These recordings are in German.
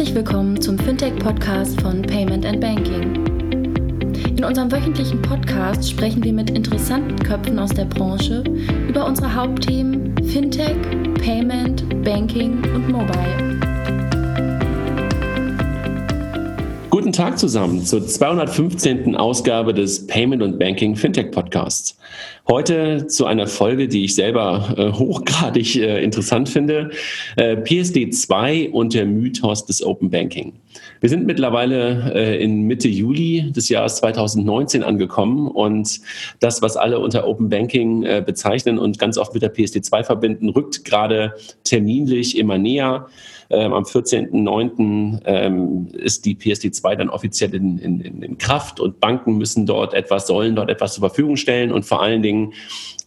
Herzlich willkommen zum Fintech-Podcast von Payment and Banking. In unserem wöchentlichen Podcast sprechen wir mit interessanten Köpfen aus der Branche über unsere Hauptthemen Fintech, Payment, Banking und Mobile. Guten Tag zusammen zur 215. Ausgabe des Payment und Banking Fintech Podcasts. Heute zu einer Folge, die ich selber äh, hochgradig äh, interessant finde. Äh, PSD 2 und der Mythos des Open Banking. Wir sind mittlerweile äh, in Mitte Juli des Jahres 2019 angekommen und das, was alle unter Open Banking äh, bezeichnen und ganz oft mit der PSD 2 verbinden, rückt gerade terminlich immer näher. Ähm, am 14.09. Ähm, ist die PSD2 dann offiziell in, in, in Kraft und Banken müssen dort etwas, sollen dort etwas zur Verfügung stellen und vor allen Dingen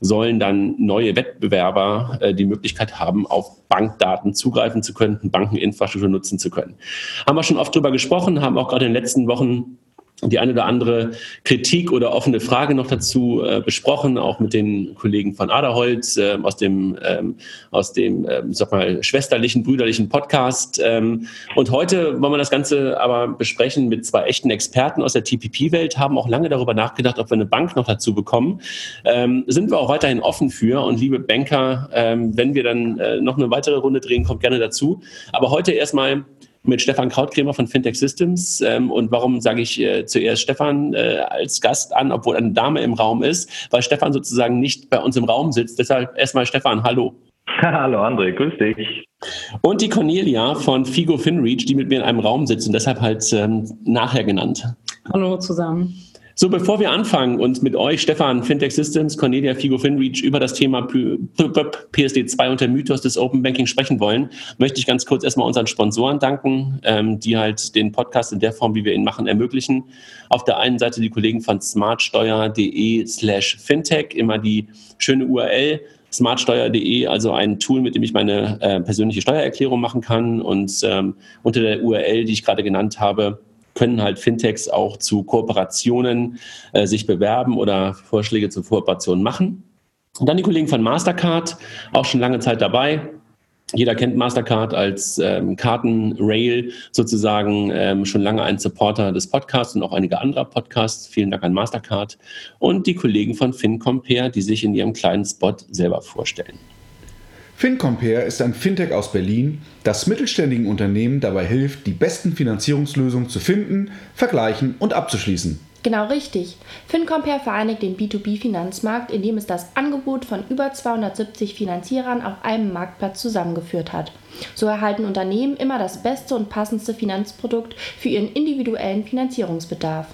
sollen dann neue Wettbewerber äh, die Möglichkeit haben, auf Bankdaten zugreifen zu können, Bankeninfrastruktur nutzen zu können. Haben wir schon oft drüber gesprochen, haben auch gerade in den letzten Wochen die eine oder andere Kritik oder offene Frage noch dazu äh, besprochen, auch mit den Kollegen von Aderholz äh, aus dem, ähm, aus dem ähm, sag mal, schwesterlichen, brüderlichen Podcast. Ähm, und heute wollen wir das Ganze aber besprechen mit zwei echten Experten aus der TPP-Welt, haben auch lange darüber nachgedacht, ob wir eine Bank noch dazu bekommen. Ähm, sind wir auch weiterhin offen für. Und liebe Banker, ähm, wenn wir dann äh, noch eine weitere Runde drehen, kommt gerne dazu. Aber heute erstmal mit Stefan Krautkrämer von Fintech Systems. Ähm, und warum sage ich äh, zuerst Stefan äh, als Gast an, obwohl eine Dame im Raum ist? Weil Stefan sozusagen nicht bei uns im Raum sitzt. Deshalb erstmal Stefan, hallo. Hallo André, grüß dich. Und die Cornelia von Figo FinReach, die mit mir in einem Raum sitzt und deshalb halt ähm, nachher genannt. Hallo zusammen. So, bevor wir anfangen und mit euch, Stefan, Fintech Systems, Cornelia, Figo, FinReach über das Thema PSD2 und der Mythos des Open Banking sprechen wollen, möchte ich ganz kurz erstmal unseren Sponsoren danken, ähm, die halt den Podcast in der Form, wie wir ihn machen, ermöglichen. Auf der einen Seite die Kollegen von smartsteuer.de slash fintech, immer die schöne URL smartsteuer.de, also ein Tool, mit dem ich meine äh, persönliche Steuererklärung machen kann. Und ähm, unter der URL, die ich gerade genannt habe, können halt Fintechs auch zu Kooperationen äh, sich bewerben oder Vorschläge zur Kooperation machen. Und dann die Kollegen von Mastercard, auch schon lange Zeit dabei. Jeder kennt Mastercard als ähm, Kartenrail sozusagen, ähm, schon lange ein Supporter des Podcasts und auch einiger anderer Podcasts. Vielen Dank an Mastercard und die Kollegen von FinCompare, die sich in ihrem kleinen Spot selber vorstellen. FinCompare ist ein Fintech aus Berlin, das mittelständigen Unternehmen dabei hilft, die besten Finanzierungslösungen zu finden, vergleichen und abzuschließen. Genau richtig. FinCompare vereinigt den B2B-Finanzmarkt, indem es das Angebot von über 270 Finanzierern auf einem Marktplatz zusammengeführt hat. So erhalten Unternehmen immer das beste und passendste Finanzprodukt für ihren individuellen Finanzierungsbedarf.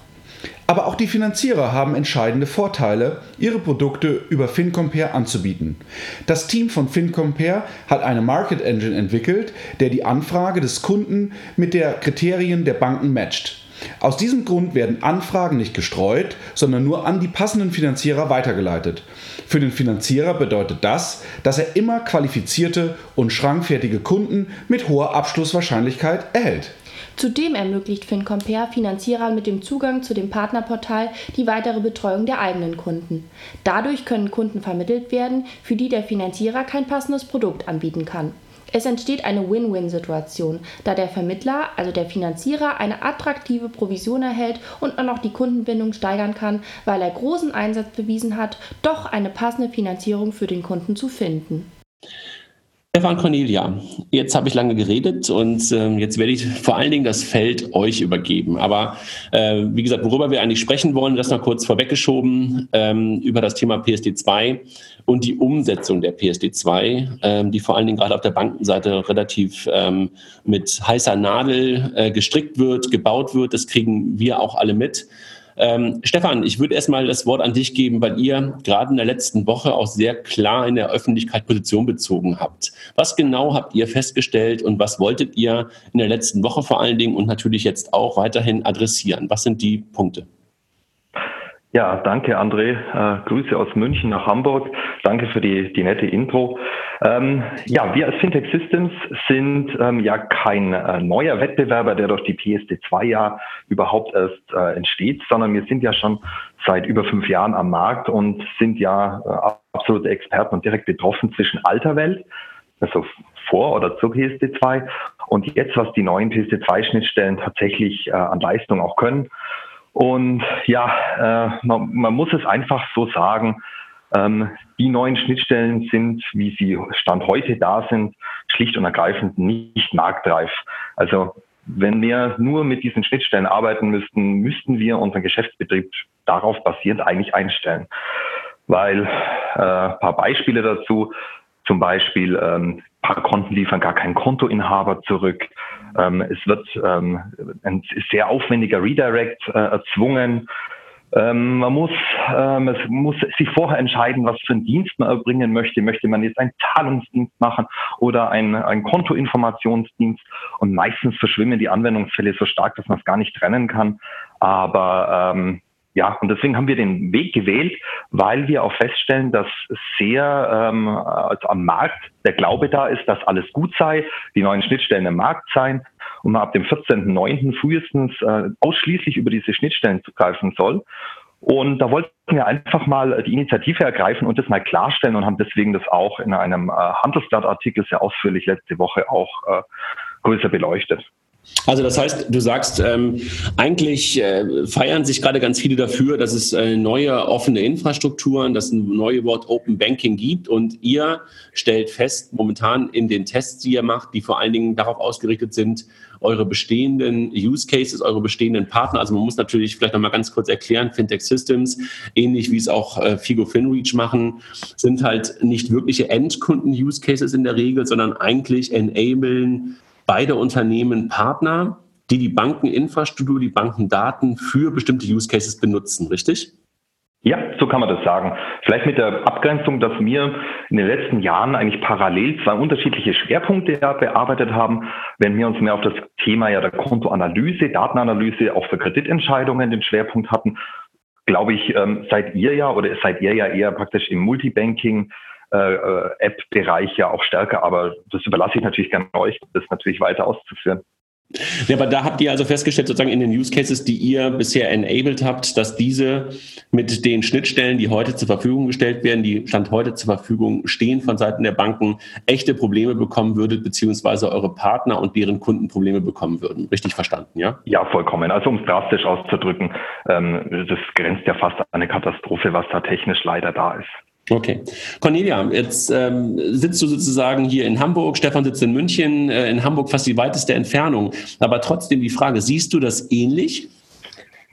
Aber auch die Finanzierer haben entscheidende Vorteile, ihre Produkte über FinCompare anzubieten. Das Team von FinCompare hat eine Market Engine entwickelt, der die Anfrage des Kunden mit der Kriterien der Banken matcht. Aus diesem Grund werden Anfragen nicht gestreut, sondern nur an die passenden Finanzierer weitergeleitet. Für den Finanzierer bedeutet das, dass er immer qualifizierte und schrankfertige Kunden mit hoher Abschlusswahrscheinlichkeit erhält. Zudem ermöglicht FinCompare Finanzierern mit dem Zugang zu dem Partnerportal die weitere Betreuung der eigenen Kunden. Dadurch können Kunden vermittelt werden, für die der Finanzierer kein passendes Produkt anbieten kann. Es entsteht eine Win-Win-Situation, da der Vermittler, also der Finanzierer, eine attraktive Provision erhält und auch noch die Kundenbindung steigern kann, weil er großen Einsatz bewiesen hat, doch eine passende Finanzierung für den Kunden zu finden. Stefan Cornelia, jetzt habe ich lange geredet und äh, jetzt werde ich vor allen Dingen das Feld euch übergeben. Aber äh, wie gesagt, worüber wir eigentlich sprechen wollen, das noch kurz vorweggeschoben, ähm, über das Thema PSD2 und die Umsetzung der PSD2, ähm, die vor allen Dingen gerade auf der Bankenseite relativ ähm, mit heißer Nadel äh, gestrickt wird, gebaut wird. Das kriegen wir auch alle mit. Ähm, Stefan, ich würde erstmal das Wort an dich geben, weil ihr gerade in der letzten Woche auch sehr klar in der Öffentlichkeit Position bezogen habt. Was genau habt ihr festgestellt und was wolltet ihr in der letzten Woche vor allen Dingen und natürlich jetzt auch weiterhin adressieren? Was sind die Punkte? Ja, danke André. Äh, Grüße aus München nach Hamburg. Danke für die, die nette Intro. Ähm, ja, wir als Fintech Systems sind ähm, ja kein äh, neuer Wettbewerber, der durch die PSD2 ja überhaupt erst äh, entsteht, sondern wir sind ja schon seit über fünf Jahren am Markt und sind ja äh, absolute Experten und direkt betroffen zwischen alter Welt, also vor oder zur PSD2 und jetzt, was die neuen PSD2-Schnittstellen tatsächlich äh, an Leistung auch können. Und ja, äh, man, man muss es einfach so sagen, ähm, die neuen Schnittstellen sind, wie sie Stand heute da sind, schlicht und ergreifend nicht marktreif. Also wenn wir nur mit diesen Schnittstellen arbeiten müssten, müssten wir unseren Geschäftsbetrieb darauf basierend eigentlich einstellen. Weil äh, paar Beispiele dazu, zum Beispiel ähm, paar Konten liefern gar keinen Kontoinhaber zurück. Ähm, es wird ähm, ein sehr aufwendiger Redirect äh, erzwungen. Ähm, man muss, ähm, es muss sich vorher entscheiden, was für einen Dienst man erbringen möchte. Möchte man jetzt einen Zahlungsdienst machen oder einen, einen Kontoinformationsdienst? Und meistens verschwimmen die Anwendungsfälle so stark, dass man es gar nicht trennen kann. Aber ähm, ja, und deswegen haben wir den Weg gewählt, weil wir auch feststellen, dass sehr ähm, also am Markt der Glaube da ist, dass alles gut sei, die neuen Schnittstellen im Markt seien und man ab dem 14.09. frühestens äh, ausschließlich über diese Schnittstellen zugreifen soll. Und da wollten wir einfach mal die Initiative ergreifen und das mal klarstellen und haben deswegen das auch in einem äh, Handelsblattartikel sehr ausführlich letzte Woche auch äh, größer beleuchtet. Also das heißt, du sagst, ähm, eigentlich äh, feiern sich gerade ganz viele dafür, dass es äh, neue offene Infrastrukturen, dass ein neue Wort Open Banking gibt. Und ihr stellt fest, momentan in den Tests, die ihr macht, die vor allen Dingen darauf ausgerichtet sind, eure bestehenden Use Cases, eure bestehenden Partner, also man muss natürlich vielleicht nochmal ganz kurz erklären, Fintech Systems, ähnlich wie es auch äh, Figo FinReach machen, sind halt nicht wirkliche Endkunden-Use Cases in der Regel, sondern eigentlich enablen beide Unternehmen Partner, die die Bankeninfrastruktur, die Bankendaten für bestimmte Use Cases benutzen, richtig? Ja, so kann man das sagen. Vielleicht mit der Abgrenzung, dass wir in den letzten Jahren eigentlich parallel zwei unterschiedliche Schwerpunkte bearbeitet haben. Wenn wir uns mehr auf das Thema ja der Kontoanalyse, Datenanalyse auch für Kreditentscheidungen den Schwerpunkt hatten, glaube ich, ähm, seid ihr ja oder seid ihr ja eher praktisch im Multibanking App-Bereich ja auch stärker. Aber das überlasse ich natürlich gerne euch, das natürlich weiter auszuführen. Ja, aber da habt ihr also festgestellt, sozusagen in den Use Cases, die ihr bisher enabled habt, dass diese mit den Schnittstellen, die heute zur Verfügung gestellt werden, die Stand heute zur Verfügung stehen von Seiten der Banken, echte Probleme bekommen würdet, beziehungsweise eure Partner und deren Kunden Probleme bekommen würden. Richtig verstanden, ja? Ja, vollkommen. Also um es drastisch auszudrücken, ähm, das grenzt ja fast an eine Katastrophe, was da technisch leider da ist. Okay. Cornelia, jetzt ähm, sitzt du sozusagen hier in Hamburg, Stefan sitzt in München, äh, in Hamburg fast die weiteste Entfernung. Aber trotzdem die Frage, siehst du das ähnlich?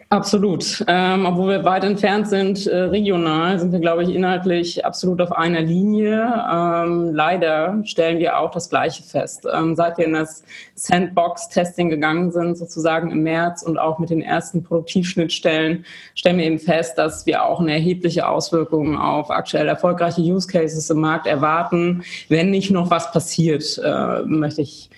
Absolut. Ähm, obwohl wir weit entfernt sind, äh, regional, sind wir, glaube ich, inhaltlich absolut auf einer Linie. Ähm, leider stellen wir auch das Gleiche fest. Ähm, seit wir in das Sandbox-Testing gegangen sind, sozusagen im März und auch mit den ersten Produktivschnittstellen, stellen wir eben fest, dass wir auch eine erhebliche Auswirkung auf aktuell erfolgreiche Use Cases im Markt erwarten, wenn nicht noch was passiert, äh, möchte ich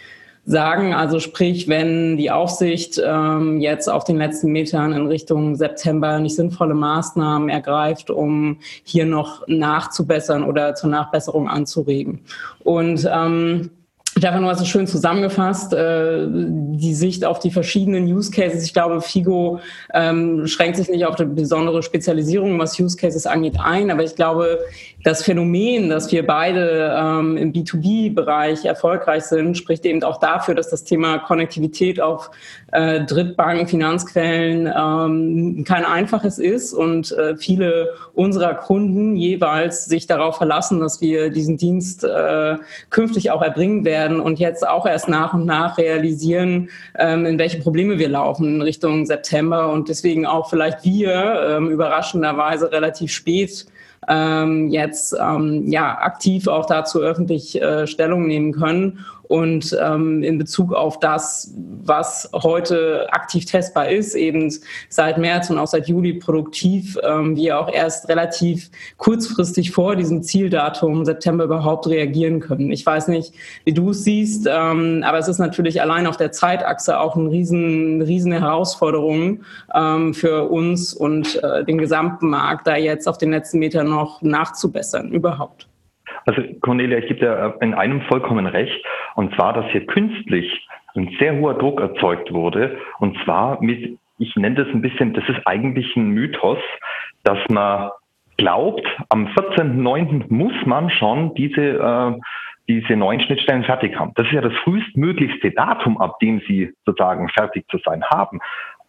sagen. Also sprich, wenn die Aufsicht ähm, jetzt auf den letzten Metern in Richtung September nicht sinnvolle Maßnahmen ergreift, um hier noch nachzubessern oder zur Nachbesserung anzuregen. Und ähm, Stefan, du hast es schön zusammengefasst, äh, die Sicht auf die verschiedenen Use Cases. Ich glaube, FIGO ähm, schränkt sich nicht auf eine besondere Spezialisierung, was Use Cases angeht, ein. Aber ich glaube, das Phänomen, dass wir beide ähm, im B2B-Bereich erfolgreich sind, spricht eben auch dafür, dass das Thema Konnektivität auf äh, Drittbanken, Finanzquellen ähm, kein einfaches ist und äh, viele unserer Kunden jeweils sich darauf verlassen, dass wir diesen Dienst äh, künftig auch erbringen werden und jetzt auch erst nach und nach realisieren, ähm, in welche Probleme wir laufen in Richtung September. Und deswegen auch vielleicht wir ähm, überraschenderweise relativ spät ähm, jetzt ähm, ja aktiv auch dazu öffentlich äh, Stellung nehmen können und ähm, in Bezug auf das, was heute aktiv testbar ist, eben seit März und auch seit Juli produktiv, ähm, wir auch erst relativ kurzfristig vor diesem Zieldatum September überhaupt reagieren können. Ich weiß nicht, wie du es siehst, ähm, aber es ist natürlich allein auf der Zeitachse auch eine riesen, riesen Herausforderung ähm, für uns und äh, den gesamten Markt, da jetzt auf den letzten Metern noch nachzubessern überhaupt. Also Cornelia, ich gebe dir in einem vollkommen recht. Und zwar, dass hier künstlich ein sehr hoher Druck erzeugt wurde. Und zwar mit, ich nenne das ein bisschen, das ist eigentlich ein Mythos, dass man glaubt, am 14.09. muss man schon diese, äh, diese neuen Schnittstellen fertig haben. Das ist ja das frühestmöglichste Datum, ab dem sie sozusagen fertig zu sein haben.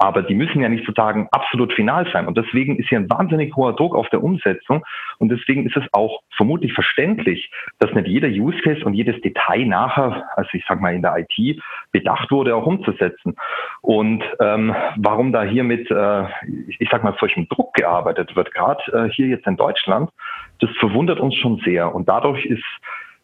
Aber die müssen ja nicht sozusagen absolut final sein. Und deswegen ist hier ein wahnsinnig hoher Druck auf der Umsetzung. Und deswegen ist es auch vermutlich verständlich, dass nicht jeder Use Case und jedes Detail nachher, also ich sag mal in der IT, bedacht wurde, auch umzusetzen. Und ähm, warum da hier mit, äh, ich sag mal, solchem Druck gearbeitet wird, gerade äh, hier jetzt in Deutschland, das verwundert uns schon sehr. Und dadurch ist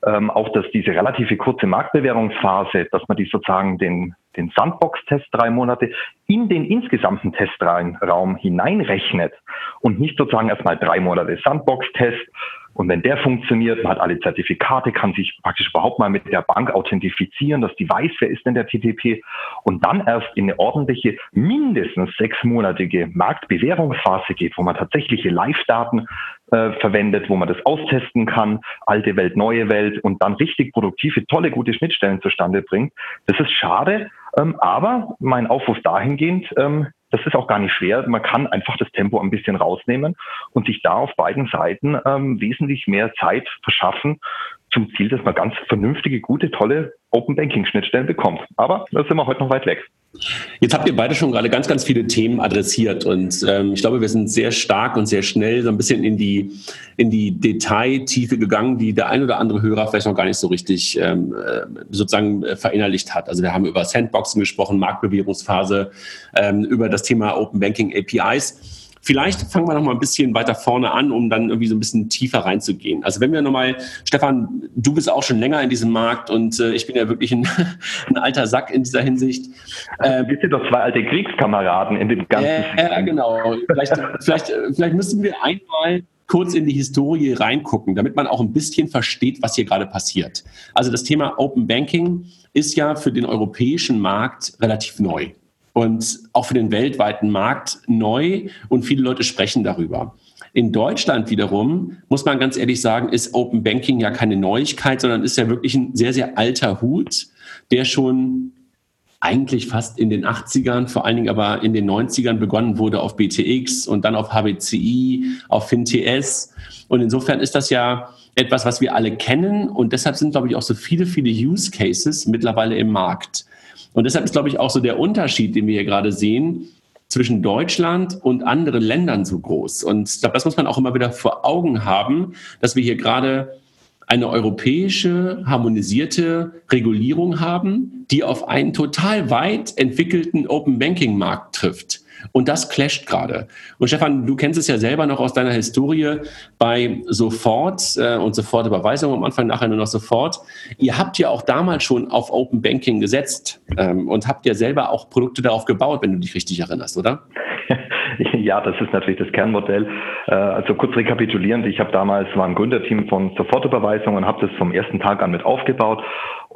ähm, auch, dass diese relative kurze Marktbewährungsphase, dass man die sozusagen den den Sandbox-Test drei Monate in den insgesamten Testraum hineinrechnet und nicht sozusagen erstmal drei Monate Sandbox-Test. Und wenn der funktioniert, man hat alle Zertifikate, kann sich praktisch überhaupt mal mit der Bank authentifizieren, dass die weiß, wer ist denn der TTP und dann erst in eine ordentliche, mindestens sechsmonatige Marktbewährungsphase geht, wo man tatsächliche Live-Daten äh, verwendet, wo man das austesten kann, alte Welt, neue Welt und dann richtig produktive, tolle, gute Schnittstellen zustande bringt. Das ist schade, ähm, aber mein Aufruf dahingehend, ähm, das ist auch gar nicht schwer. Man kann einfach das Tempo ein bisschen rausnehmen und sich da auf beiden Seiten ähm, wesentlich mehr Zeit verschaffen zum Ziel, dass man ganz vernünftige, gute, tolle Open Banking Schnittstellen bekommt. Aber da sind wir heute noch weit weg. Jetzt habt ihr beide schon gerade ganz, ganz viele Themen adressiert und ähm, ich glaube, wir sind sehr stark und sehr schnell so ein bisschen in die, in die Detailtiefe gegangen, die der ein oder andere Hörer vielleicht noch gar nicht so richtig ähm, äh, sozusagen äh, verinnerlicht hat. Also wir haben über Sandboxen gesprochen, Marktbewährungsphase, ähm, über das Thema Open Banking APIs. Vielleicht fangen wir noch mal ein bisschen weiter vorne an, um dann irgendwie so ein bisschen tiefer reinzugehen. Also wenn wir nochmal, Stefan, du bist auch schon länger in diesem Markt und äh, ich bin ja wirklich ein, ein, alter Sack in dieser Hinsicht. Äh, wir sind doch zwei alte Kriegskameraden in dem ganzen. Ja, äh, genau. Vielleicht, vielleicht, vielleicht müssen wir einmal kurz in die Historie reingucken, damit man auch ein bisschen versteht, was hier gerade passiert. Also das Thema Open Banking ist ja für den europäischen Markt relativ neu und auch für den weltweiten Markt neu und viele Leute sprechen darüber. In Deutschland wiederum, muss man ganz ehrlich sagen, ist Open Banking ja keine Neuigkeit, sondern ist ja wirklich ein sehr, sehr alter Hut, der schon eigentlich fast in den 80ern, vor allen Dingen aber in den 90ern begonnen wurde auf BTX und dann auf HBCI, auf FinTS. Und insofern ist das ja etwas, was wir alle kennen und deshalb sind, glaube ich, auch so viele, viele Use Cases mittlerweile im Markt. Und deshalb ist, glaube ich, auch so der Unterschied, den wir hier gerade sehen, zwischen Deutschland und anderen Ländern so groß. Und ich glaube, das muss man auch immer wieder vor Augen haben, dass wir hier gerade eine europäische harmonisierte Regulierung haben, die auf einen total weit entwickelten Open Banking Markt trifft. Und das clasht gerade. Und Stefan, du kennst es ja selber noch aus deiner Historie bei Sofort äh, und Sofortüberweisung am Anfang, nachher nur noch Sofort. Ihr habt ja auch damals schon auf Open Banking gesetzt ähm, und habt ja selber auch Produkte darauf gebaut, wenn du dich richtig erinnerst, oder? Ja, das ist natürlich das Kernmodell. Äh, also kurz rekapitulierend, ich habe damals war ein Gründerteam von Sofortüberweisung und habe das vom ersten Tag an mit aufgebaut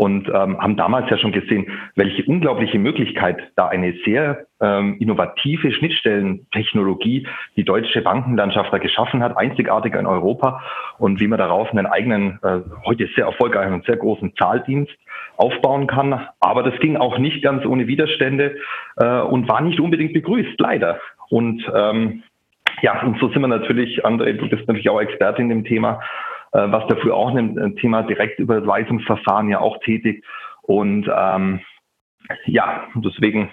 und ähm, haben damals ja schon gesehen, welche unglaubliche Möglichkeit da eine sehr ähm, innovative Schnittstellentechnologie die deutsche Bankenlandschaft da geschaffen hat, einzigartig in Europa und wie man darauf einen eigenen, äh, heute sehr erfolgreichen und sehr großen Zahldienst aufbauen kann. Aber das ging auch nicht ganz ohne Widerstände äh, und war nicht unbedingt begrüßt, leider. Und ähm, ja, und so sind wir natürlich, André, du bist natürlich auch Experte in dem Thema, äh, was dafür auch ein Thema Direktüberweisungsverfahren ja auch tätig. Und ähm, ja, deswegen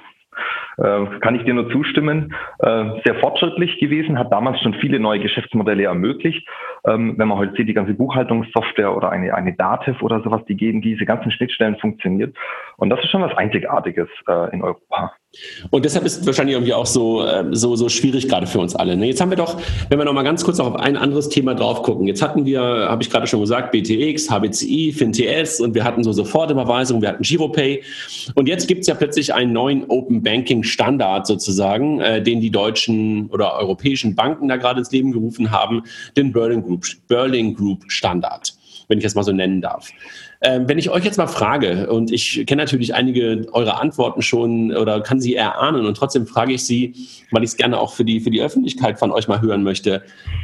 äh, kann ich dir nur zustimmen. Äh, sehr fortschrittlich gewesen, hat damals schon viele neue Geschäftsmodelle ermöglicht. Ähm, wenn man heute sieht, die ganze Buchhaltungssoftware oder eine, eine Dativ oder sowas, die gegen diese ganzen Schnittstellen funktioniert. Und das ist schon was Einzigartiges äh, in Europa. Und deshalb ist es wahrscheinlich irgendwie auch so, ähm, so, so schwierig gerade für uns alle. Ne? Jetzt haben wir doch, wenn wir noch mal ganz kurz auf ein anderes Thema drauf gucken. Jetzt hatten wir, habe ich gerade schon gesagt, BTX, HBCI, FinTS und wir hatten so Sofortüberweisungen, wir hatten GiroPay. Und jetzt gibt es ja plötzlich einen neuen Open Banking Standard sozusagen, äh, den die deutschen oder europäischen Banken da gerade ins Leben gerufen haben, den Berlin Group, Berlin Group Standard wenn ich das mal so nennen darf. Ähm, wenn ich euch jetzt mal frage, und ich kenne natürlich einige eurer Antworten schon oder kann sie erahnen, und trotzdem frage ich sie, weil ich es gerne auch für die, für die Öffentlichkeit von euch mal hören möchte.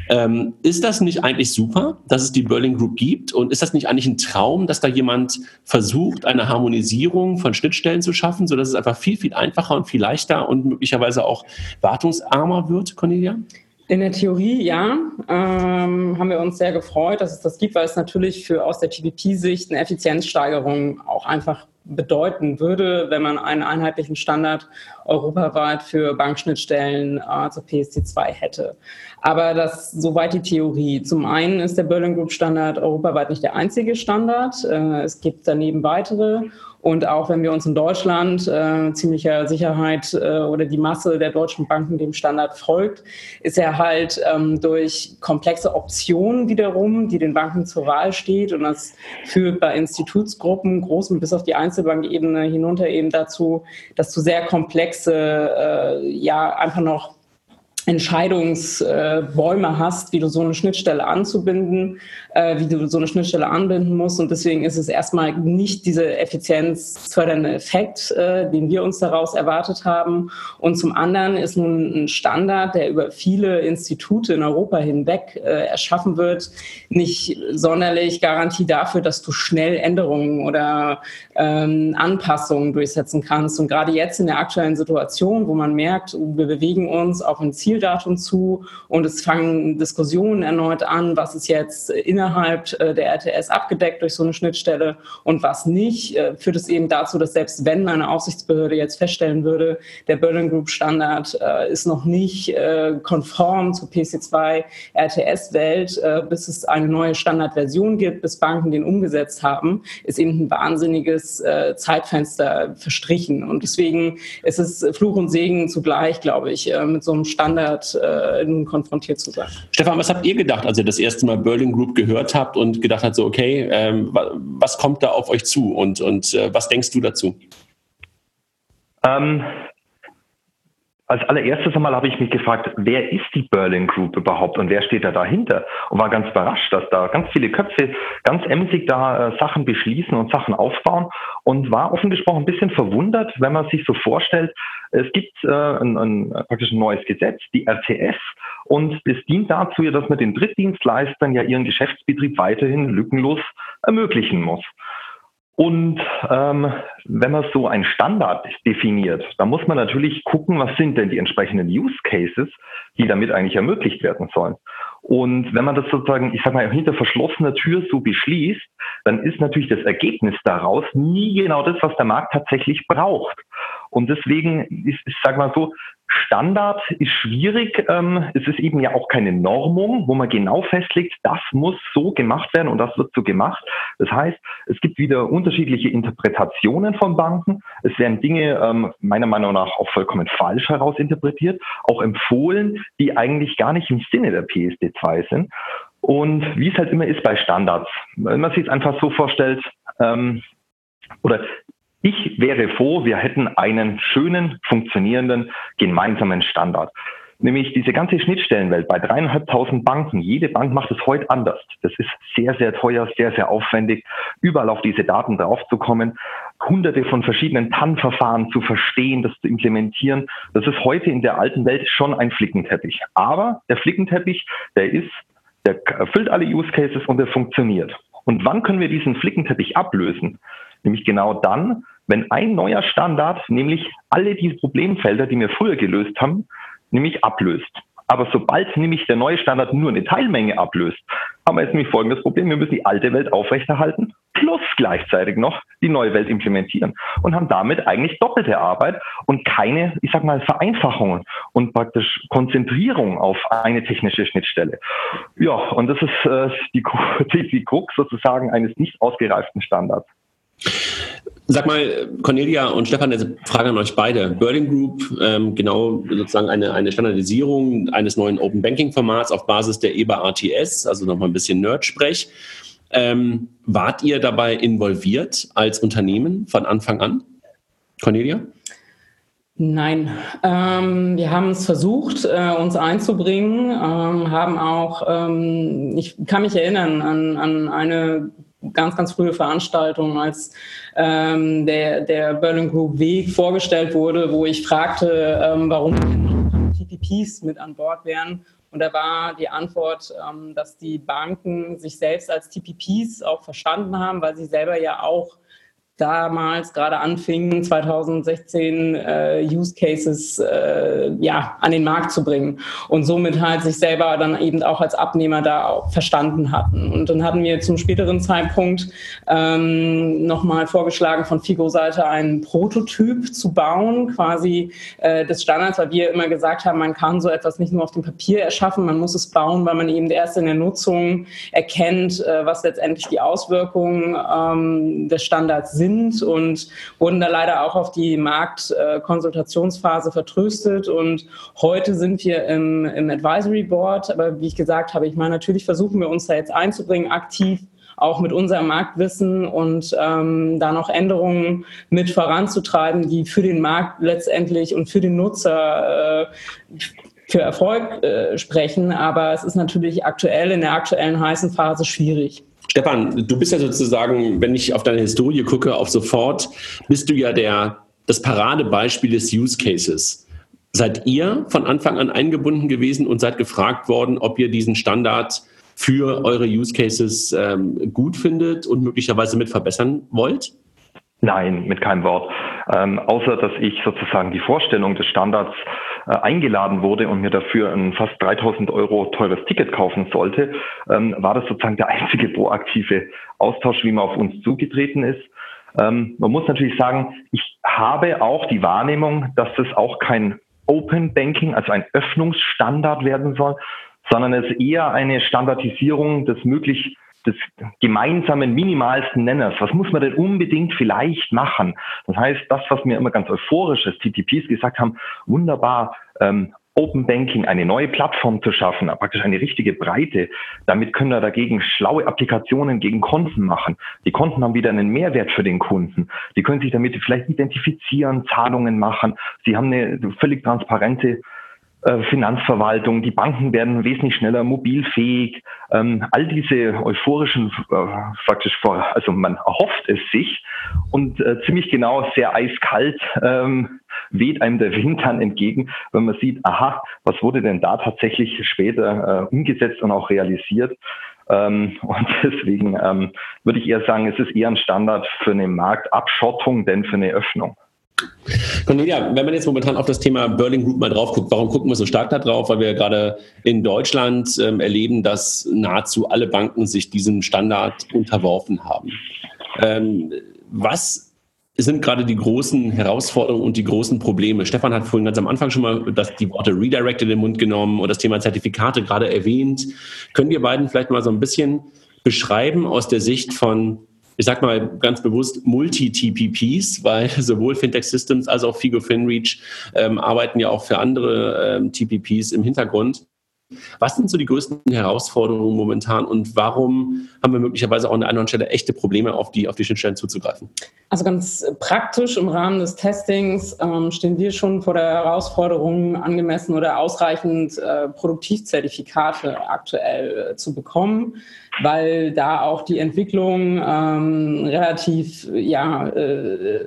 Ähm, ist das nicht eigentlich super, dass es die Berlin Group gibt? Und ist das nicht eigentlich ein Traum, dass da jemand versucht, eine Harmonisierung von Schnittstellen zu schaffen, sodass es einfach viel, viel einfacher und viel leichter und möglicherweise auch wartungsarmer wird, Cornelia? In der Theorie ja, ähm, haben wir uns sehr gefreut, dass es das gibt, weil es natürlich für aus der TPP-Sicht eine Effizienzsteigerung auch einfach bedeuten würde, wenn man einen einheitlichen Standard europaweit für Bankschnittstellen äh, zur PSD2 hätte. Aber das soweit die Theorie. Zum einen ist der Berlin Group Standard europaweit nicht der einzige Standard. Äh, es gibt daneben weitere. Und auch wenn wir uns in Deutschland äh, ziemlicher Sicherheit äh, oder die Masse der deutschen Banken dem Standard folgt, ist er halt ähm, durch komplexe Optionen wiederum, die den Banken zur Wahl steht. Und das führt bei Institutsgruppen, großen bis auf die Einzelbankebene hinunter eben dazu, dass du sehr komplexe, äh, ja, einfach noch Entscheidungsbäume hast, wie du so eine Schnittstelle anzubinden, äh, wie du so eine Schnittstelle anbinden musst. Und deswegen ist es erstmal nicht dieser effizienzfördernde Effekt, äh, den wir uns daraus erwartet haben. Und zum anderen ist nun ein Standard, der über viele Institute in Europa hinweg äh, erschaffen wird, nicht sonderlich Garantie dafür, dass du schnell Änderungen oder ähm, Anpassungen durchsetzen kannst. Und gerade jetzt in der aktuellen Situation, wo man merkt, wir bewegen uns auf ein Ziel, Zieldatum zu und es fangen Diskussionen erneut an, was ist jetzt innerhalb äh, der RTS abgedeckt durch so eine Schnittstelle und was nicht, äh, führt es eben dazu, dass selbst wenn eine Aufsichtsbehörde jetzt feststellen würde, der Berlin Group Standard äh, ist noch nicht konform zur PC2 RTS-Welt, bis es eine neue Standardversion gibt, bis Banken den umgesetzt haben, ist eben ein wahnsinniges Zeitfenster verstrichen. Und deswegen ist es Fluch und Segen zugleich, glaube ich, mit so einem Standard nun konfrontiert zu sein. Stefan, was habt ihr gedacht, als ihr das erste Mal Berlin Group gehört habt und gedacht habt, so, okay, ähm, was kommt da auf euch zu und, und äh, was denkst du dazu? Ähm, als allererstes einmal habe ich mich gefragt, wer ist die Berlin Group überhaupt und wer steht da dahinter? Und war ganz überrascht, dass da ganz viele Köpfe ganz emsig da äh, Sachen beschließen und Sachen aufbauen und war offen gesprochen ein bisschen verwundert, wenn man sich so vorstellt, es gibt äh, ein, ein, praktisch ein neues Gesetz, die RTS, und es dient dazu, dass man den Drittdienstleistern ja ihren Geschäftsbetrieb weiterhin lückenlos ermöglichen muss. Und ähm, wenn man so einen Standard definiert, dann muss man natürlich gucken, was sind denn die entsprechenden Use Cases, die damit eigentlich ermöglicht werden sollen. Und wenn man das sozusagen, ich sag mal, hinter verschlossener Tür so beschließt, dann ist natürlich das Ergebnis daraus nie genau das, was der Markt tatsächlich braucht. Und deswegen ist, ich sag mal so, Standard ist schwierig. Ähm, es ist eben ja auch keine Normung, wo man genau festlegt, das muss so gemacht werden und das wird so gemacht. Das heißt, es gibt wieder unterschiedliche Interpretationen von Banken. Es werden Dinge ähm, meiner Meinung nach auch vollkommen falsch herausinterpretiert, auch empfohlen, die eigentlich gar nicht im Sinne der PSD2 sind. Und wie es halt immer ist bei Standards, wenn man sich es einfach so vorstellt, ähm, oder ich wäre froh, wir hätten einen schönen, funktionierenden, gemeinsamen Standard. Nämlich diese ganze Schnittstellenwelt bei dreieinhalbtausend Banken. Jede Bank macht es heute anders. Das ist sehr, sehr teuer, sehr, sehr aufwendig, überall auf diese Daten draufzukommen, hunderte von verschiedenen TAN-Verfahren zu verstehen, das zu implementieren. Das ist heute in der alten Welt schon ein Flickenteppich. Aber der Flickenteppich, der ist, der erfüllt alle Use Cases und der funktioniert. Und wann können wir diesen Flickenteppich ablösen? Nämlich genau dann, wenn ein neuer Standard nämlich alle diese Problemfelder, die wir früher gelöst haben, nämlich ablöst. Aber sobald nämlich der neue Standard nur eine Teilmenge ablöst, haben wir jetzt nämlich folgendes Problem. Wir müssen die alte Welt aufrechterhalten plus gleichzeitig noch die neue Welt implementieren und haben damit eigentlich doppelte Arbeit und keine, ich sag mal, Vereinfachungen und praktisch Konzentrierung auf eine technische Schnittstelle. Ja, und das ist äh, die, die, die Krux sozusagen eines nicht ausgereiften Standards. Sag mal, Cornelia und Stefan, eine Frage an euch beide. Berlin Group, ähm, genau sozusagen eine, eine Standardisierung eines neuen Open Banking Formats auf Basis der EBA RTS, also nochmal ein bisschen Nerd-Sprech. Ähm, wart ihr dabei involviert als Unternehmen von Anfang an? Cornelia? Nein, ähm, wir haben es versucht, äh, uns einzubringen, ähm, haben auch, ähm, ich kann mich erinnern an, an eine ganz, ganz frühe Veranstaltung, als ähm, der, der Berlin Group Weg vorgestellt wurde, wo ich fragte, ähm, warum TPPs mit an Bord wären. Und da war die Antwort, ähm, dass die Banken sich selbst als TPPs auch verstanden haben, weil sie selber ja auch damals gerade anfingen, 2016 äh, Use Cases äh, ja, an den Markt zu bringen und somit halt sich selber dann eben auch als Abnehmer da auch verstanden hatten. Und dann hatten wir zum späteren Zeitpunkt ähm, nochmal vorgeschlagen, von Figo-Seite einen Prototyp zu bauen, quasi äh, des Standards, weil wir immer gesagt haben, man kann so etwas nicht nur auf dem Papier erschaffen, man muss es bauen, weil man eben erst in der Nutzung erkennt, äh, was letztendlich die Auswirkungen ähm, des Standards sind und wurden da leider auch auf die Marktkonsultationsphase vertröstet. Und heute sind wir im, im Advisory Board. Aber wie ich gesagt habe, ich meine, natürlich versuchen wir uns da jetzt einzubringen, aktiv auch mit unserem Marktwissen und ähm, da noch Änderungen mit voranzutreiben, die für den Markt letztendlich und für den Nutzer äh, für Erfolg äh, sprechen. Aber es ist natürlich aktuell in der aktuellen heißen Phase schwierig. Stefan, du bist ja sozusagen, wenn ich auf deine Historie gucke, auf sofort, bist du ja der, das Paradebeispiel des Use Cases. Seid ihr von Anfang an eingebunden gewesen und seid gefragt worden, ob ihr diesen Standard für eure Use Cases ähm, gut findet und möglicherweise mit verbessern wollt? Nein, mit keinem Wort. Ähm, außer dass ich sozusagen die Vorstellung des Standards äh, eingeladen wurde und mir dafür ein fast 3000 Euro teures Ticket kaufen sollte, ähm, war das sozusagen der einzige proaktive Austausch, wie man auf uns zugetreten ist. Ähm, man muss natürlich sagen, ich habe auch die Wahrnehmung, dass das auch kein Open Banking, also ein Öffnungsstandard werden soll, sondern es eher eine Standardisierung des möglich des gemeinsamen minimalsten Nenners. Was muss man denn unbedingt vielleicht machen? Das heißt, das, was mir immer ganz euphorisch ist, TTPs gesagt haben, wunderbar, ähm, Open Banking, eine neue Plattform zu schaffen, praktisch eine richtige Breite. Damit können wir dagegen schlaue Applikationen gegen Konten machen. Die Konten haben wieder einen Mehrwert für den Kunden. Die können sich damit vielleicht identifizieren, Zahlungen machen. Sie haben eine völlig transparente Finanzverwaltung, die Banken werden wesentlich schneller mobilfähig. Ähm, all diese euphorischen, äh, faktisch vor, also man erhofft es sich und äh, ziemlich genau sehr eiskalt ähm, weht einem der Wind dann entgegen, wenn man sieht, aha, was wurde denn da tatsächlich später äh, umgesetzt und auch realisiert. Ähm, und deswegen ähm, würde ich eher sagen, es ist eher ein Standard für eine Marktabschottung, denn für eine Öffnung. Cornelia, wenn man jetzt momentan auf das Thema Berlin Group mal drauf guckt, warum gucken wir so stark da drauf? Weil wir gerade in Deutschland ähm, erleben, dass nahezu alle Banken sich diesem Standard unterworfen haben. Ähm, was sind gerade die großen Herausforderungen und die großen Probleme? Stefan hat vorhin ganz am Anfang schon mal das, die Worte Redirect in den Mund genommen und das Thema Zertifikate gerade erwähnt. Können wir beiden vielleicht mal so ein bisschen beschreiben aus der Sicht von ich sag mal ganz bewusst Multi-TPPs, weil sowohl Fintech Systems als auch Figo FinReach ähm, arbeiten ja auch für andere ähm, TPPs im Hintergrund. Was sind so die größten Herausforderungen momentan und warum haben wir möglicherweise auch an der anderen Stelle echte Probleme, auf die, auf die Schnittstellen zuzugreifen? Also ganz praktisch im Rahmen des Testings ähm, stehen wir schon vor der Herausforderung, angemessen oder ausreichend äh, Produktivzertifikate aktuell äh, zu bekommen weil da auch die Entwicklung ähm, relativ ja, äh,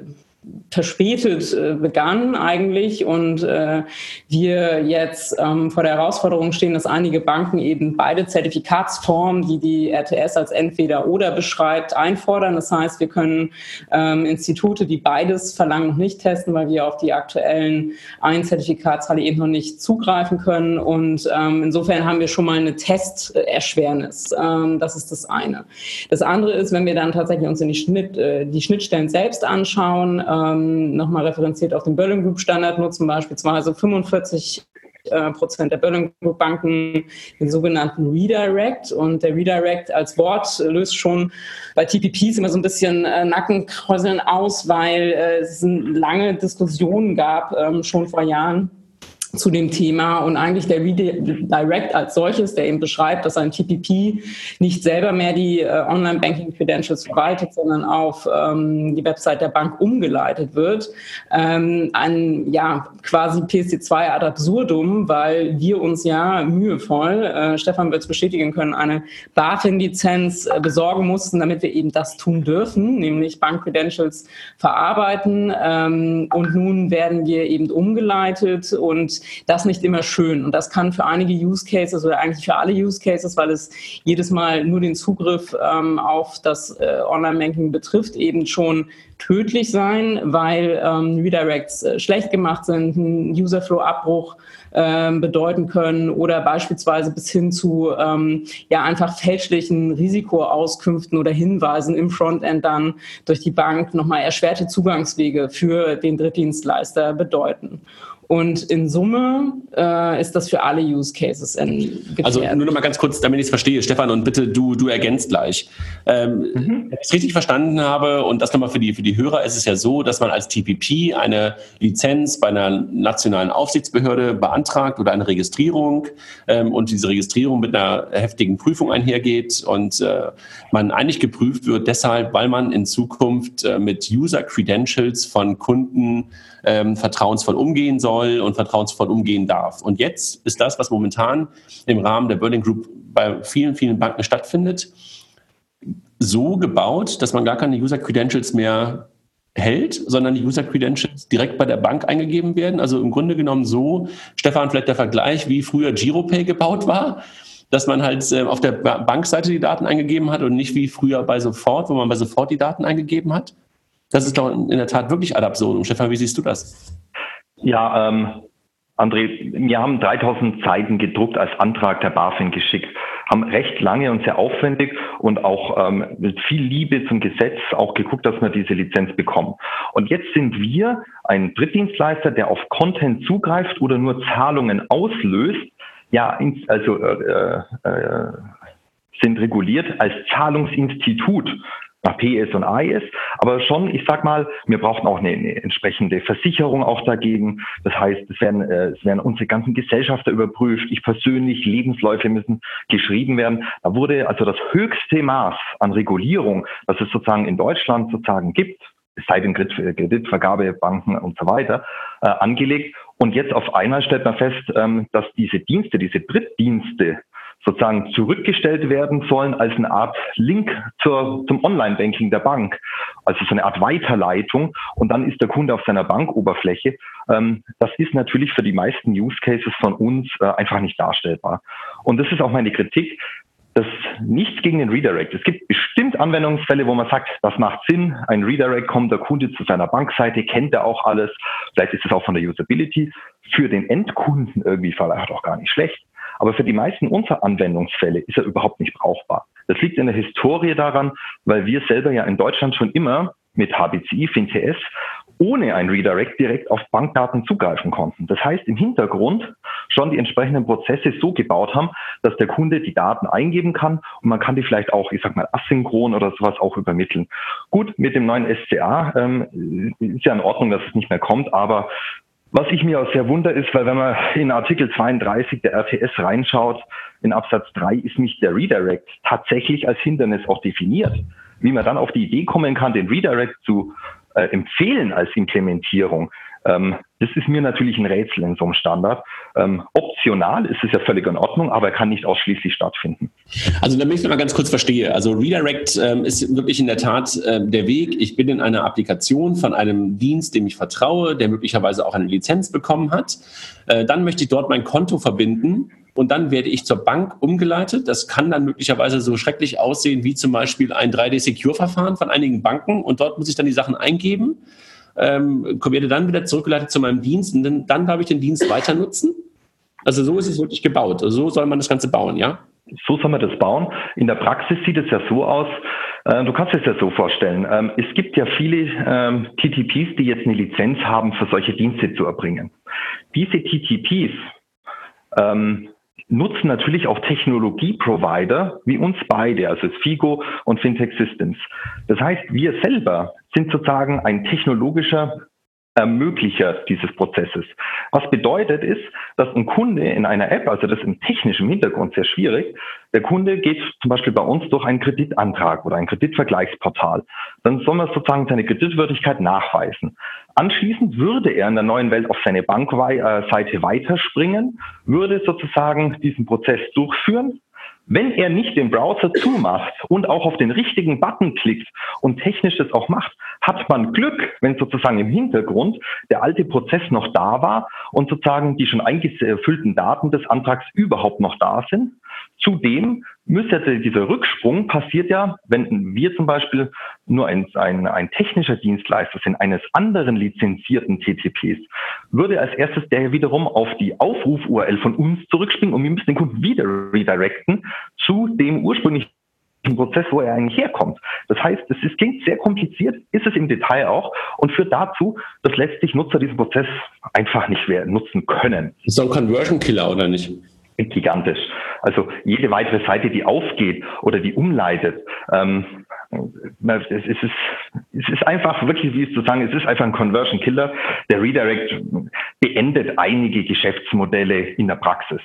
verspätet äh, begann eigentlich und äh, wir jetzt ähm, vor der Herausforderung stehen, dass einige Banken eben beide Zertifikatsformen, die die RTS als entweder oder beschreibt, einfordern. Das heißt, wir können ähm, Institute, die beides verlangen, noch nicht testen, weil wir auf die aktuellen Ein-Zertifikatshalle eben noch nicht zugreifen können und ähm, insofern haben wir schon mal eine Testerschwernis. Ähm, das ist das eine. Das andere ist, wenn wir dann tatsächlich uns in die, Schnitt, äh, die Schnittstellen selbst anschauen, ähm, nochmal referenziert auf den Berlin Group Standard nutzen beispielsweise 45 äh, Prozent der Berlin Group Banken den sogenannten Redirect. Und der Redirect als Wort löst schon bei TPPs immer so ein bisschen äh, Nackenkräuseln aus, weil äh, es lange Diskussionen gab, ähm, schon vor Jahren zu dem Thema und eigentlich der Redirect als solches, der eben beschreibt, dass ein TPP nicht selber mehr die äh, Online-Banking-Credentials verwaltet, sondern auf ähm, die Website der Bank umgeleitet wird. Ähm, ein ja quasi PSD2 ad absurdum, weil wir uns ja mühevoll, äh, Stefan wird es bestätigen können, eine BaFin-Lizenz äh, besorgen mussten, damit wir eben das tun dürfen, nämlich Bank-Credentials verarbeiten. Ähm, und nun werden wir eben umgeleitet und das nicht immer schön. Und das kann für einige Use Cases oder eigentlich für alle Use Cases, weil es jedes Mal nur den Zugriff ähm, auf das äh, Online-Banking betrifft, eben schon tödlich sein, weil ähm, Redirects äh, schlecht gemacht sind, ein Userflow-Abbruch ähm, bedeuten können oder beispielsweise bis hin zu ähm, ja einfach fälschlichen Risikoauskünften oder Hinweisen im Frontend dann durch die Bank nochmal erschwerte Zugangswege für den Drittdienstleister bedeuten. Und in Summe äh, ist das für alle Use Cases gefährdet. Also nur noch mal ganz kurz, damit ich es verstehe, Stefan, und bitte du, du ergänzt gleich. Ähm, mhm. Wenn ich es richtig verstanden habe, und das nochmal für die, für die Hörer, ist es ja so, dass man als TPP eine Lizenz bei einer nationalen Aufsichtsbehörde beantragt oder eine Registrierung ähm, und diese Registrierung mit einer heftigen Prüfung einhergeht und äh, man eigentlich geprüft wird deshalb, weil man in Zukunft äh, mit User Credentials von Kunden ähm, vertrauensvoll umgehen soll und vertrauensvoll umgehen darf. Und jetzt ist das, was momentan im Rahmen der Berlin Group bei vielen, vielen Banken stattfindet, so gebaut, dass man gar keine User Credentials mehr hält, sondern die User Credentials direkt bei der Bank eingegeben werden. Also im Grunde genommen so, Stefan, vielleicht der Vergleich, wie früher GiroPay gebaut war, dass man halt äh, auf der Bankseite die Daten eingegeben hat und nicht wie früher bei Sofort, wo man bei Sofort die Daten eingegeben hat. Das ist doch in der Tat wirklich ad absurdum. Stefan, wie siehst du das? Ja, ähm, André, wir haben 3000 Seiten gedruckt als Antrag der BaFin geschickt, haben recht lange und sehr aufwendig und auch ähm, mit viel Liebe zum Gesetz auch geguckt, dass wir diese Lizenz bekommen. Und jetzt sind wir ein Drittdienstleister, der auf Content zugreift oder nur Zahlungen auslöst. Ja, also äh, äh, sind reguliert als Zahlungsinstitut nach PS und AIS, aber schon, ich sag mal, wir brauchen auch eine, eine entsprechende Versicherung auch dagegen. Das heißt, es werden, äh, es werden unsere ganzen Gesellschafter überprüft. Ich persönlich, Lebensläufe müssen geschrieben werden. Da wurde also das höchste Maß an Regulierung, was es sozusagen in Deutschland sozusagen gibt, seit den Kreditvergabebanken und so weiter, äh, angelegt. Und jetzt auf einmal stellt man fest, ähm, dass diese Dienste, diese Drittdienste, sozusagen zurückgestellt werden sollen als eine Art Link zur, zum Online-Banking der Bank. Also so eine Art Weiterleitung und dann ist der Kunde auf seiner Bankoberfläche. Ähm, das ist natürlich für die meisten Use Cases von uns äh, einfach nicht darstellbar. Und das ist auch meine Kritik. Das nichts gegen den Redirect. Es gibt bestimmt Anwendungsfälle, wo man sagt, das macht Sinn. Ein Redirect kommt der Kunde zu seiner Bankseite, kennt er auch alles. Vielleicht ist es auch von der Usability für den Endkunden irgendwie vielleicht auch gar nicht schlecht. Aber für die meisten unserer Anwendungsfälle ist er überhaupt nicht brauchbar. Das liegt in der Historie daran, weil wir selber ja in Deutschland schon immer mit HBCI, FinTS ohne ein Redirect direkt auf Bankdaten zugreifen konnten. Das heißt, im Hintergrund schon die entsprechenden Prozesse so gebaut haben, dass der Kunde die Daten eingeben kann und man kann die vielleicht auch, ich sag mal, asynchron oder sowas auch übermitteln. Gut, mit dem neuen SCA ähm, ist ja in Ordnung, dass es nicht mehr kommt, aber was ich mir auch sehr wunder ist, weil wenn man in Artikel 32 der RTS reinschaut, in Absatz 3 ist nicht der Redirect tatsächlich als Hindernis auch definiert. Wie man dann auf die Idee kommen kann, den Redirect zu äh, empfehlen als Implementierung, ähm, das ist mir natürlich ein Rätsel in so einem Standard. Ähm, optional ist es ja völlig in Ordnung, aber er kann nicht ausschließlich stattfinden. Also damit ich es mal ganz kurz verstehe. Also Redirect ähm, ist wirklich in der Tat äh, der Weg. Ich bin in einer Applikation von einem Dienst, dem ich vertraue, der möglicherweise auch eine Lizenz bekommen hat. Äh, dann möchte ich dort mein Konto verbinden und dann werde ich zur Bank umgeleitet. Das kann dann möglicherweise so schrecklich aussehen wie zum Beispiel ein 3D-Secure-Verfahren von einigen Banken und dort muss ich dann die Sachen eingeben ähm, werde dann wieder zurückgeleitet zu meinem Dienst und dann, dann darf ich den Dienst weiter nutzen. Also so ist es wirklich gebaut. Also so soll man das Ganze bauen, ja? So soll man das bauen. In der Praxis sieht es ja so aus, äh, du kannst es ja so vorstellen. Ähm, es gibt ja viele ähm, TTPs, die jetzt eine Lizenz haben, für solche Dienste zu erbringen. Diese TTPs ähm, nutzen natürlich auch Technologieprovider wie uns beide, also FIGO und Fintech Systems. Das heißt, wir selber sind sozusagen ein technologischer Ermöglicher dieses Prozesses. Was bedeutet ist, dass ein Kunde in einer App, also das ist im technischen Hintergrund sehr schwierig, der Kunde geht zum Beispiel bei uns durch einen Kreditantrag oder ein Kreditvergleichsportal. Dann soll man sozusagen seine Kreditwürdigkeit nachweisen. Anschließend würde er in der neuen Welt auf seine Bankseite weiterspringen, würde sozusagen diesen Prozess durchführen, Wenn er nicht den Browser zumacht und auch auf den richtigen Button klickt und technisch das auch macht, hat man Glück, wenn sozusagen im Hintergrund der alte Prozess noch da war und sozusagen die schon eingefüllten Daten des Antrags überhaupt noch da sind. Zudem müsste dieser Rücksprung passiert ja, wenn wir zum Beispiel nur ein, ein, ein technischer Dienstleister sind eines anderen lizenzierten TTPs, würde als erstes der wiederum auf die Aufruf-URL von uns zurückspringen und wir müssen den Kunden wieder redirecten zu dem ursprünglichen Prozess, wo er eigentlich herkommt. Das heißt, es ist, klingt sehr kompliziert, ist es im Detail auch und führt dazu, dass letztlich Nutzer diesen Prozess einfach nicht mehr nutzen können. Ist doch ein Conversion Killer, oder nicht? Gigantisch. Also jede weitere Seite, die aufgeht oder die umleitet, ähm, es, ist, es ist einfach wirklich, wie es zu sagen, es ist einfach ein Conversion Killer. Der Redirect beendet einige Geschäftsmodelle in der Praxis.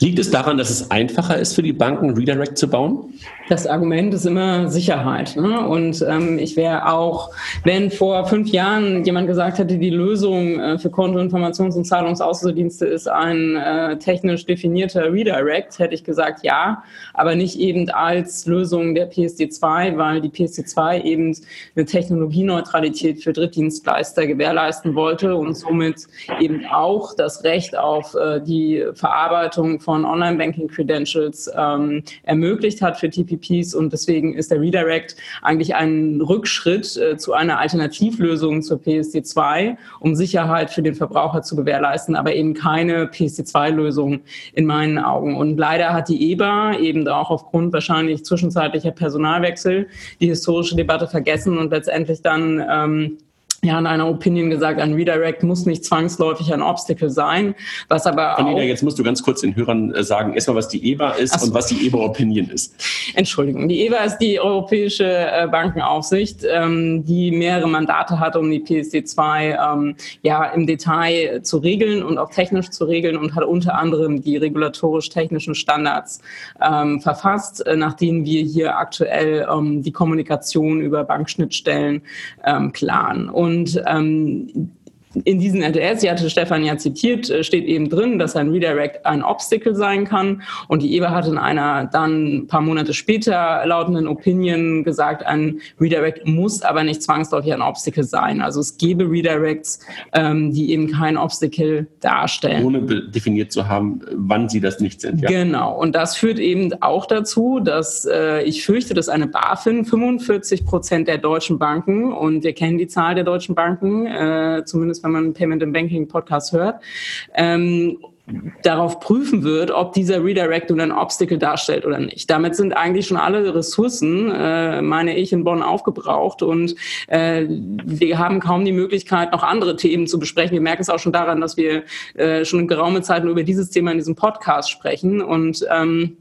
Liegt es daran, dass es einfacher ist für die Banken, Redirect zu bauen? Das Argument ist immer Sicherheit. Ne? Und ähm, ich wäre auch, wenn vor fünf Jahren jemand gesagt hätte, die Lösung äh, für Kontoinformations- und Zahlungsaußendienste ist ein äh, technisch definierter Redirect, hätte ich gesagt, ja, aber nicht eben als Lösung der PSD2, weil die PSD2 eben eine Technologieneutralität für Drittdienstleister gewährleisten wollte und somit eben auch das Recht auf äh, die Verarbeitung von Online-Banking-Credentials ähm, ermöglicht hat für TPPs und deswegen ist der Redirect eigentlich ein Rückschritt äh, zu einer Alternativlösung zur PSD2, um Sicherheit für den Verbraucher zu gewährleisten, aber eben keine PSD2-Lösung in meinen Augen. Und leider hat die EBA eben auch aufgrund wahrscheinlich zwischenzeitlicher Personalwechsel die historische Debatte vergessen und letztendlich dann ähm, ja in einer Opinion gesagt, ein Redirect muss nicht zwangsläufig ein Obstacle sein, was aber auch... jetzt musst du ganz kurz den Hörern äh, sagen, erstmal, was die EBA ist so. und was die EBA-Opinion ist. Entschuldigung, die EBA ist die Europäische äh, Bankenaufsicht, ähm, die mehrere Mandate hat, um die PSD2 ähm, ja im Detail zu regeln und auch technisch zu regeln und hat unter anderem die regulatorisch-technischen Standards ähm, verfasst, äh, nach denen wir hier aktuell die Kommunikation über Bankschnittstellen planen. Und und ähm, in diesen NTS, die hatte Stefan ja zitiert, äh, steht eben drin, dass ein Redirect ein Obstacle sein kann. Und die EBA hat in einer dann ein paar Monate später lautenden Opinion gesagt, ein Redirect muss aber nicht zwangsläufig ein Obstacle sein. Also es gäbe Redirects, ähm, die eben kein Obstacle darstellen. Ohne definiert zu haben, wann sie das nicht sind. Ja? Genau. Und das führt eben auch dazu, dass äh, ich fürchte, dass eine BaFin 45 Prozent der deutschen Banken, und wir kennen die Zahl der deutschen Banken, äh, zumindest wenn man einen Payment and Banking Podcast hört, ähm, darauf prüfen wird, ob dieser Redirect nun ein Obstacle darstellt oder nicht. Damit sind eigentlich schon alle Ressourcen, äh, meine ich, in Bonn aufgebraucht und äh, wir haben kaum die Möglichkeit, noch andere Themen zu besprechen. Wir merken es auch schon daran, dass wir äh, schon in geraume Zeit nur über dieses Thema in diesem Podcast sprechen und ähm,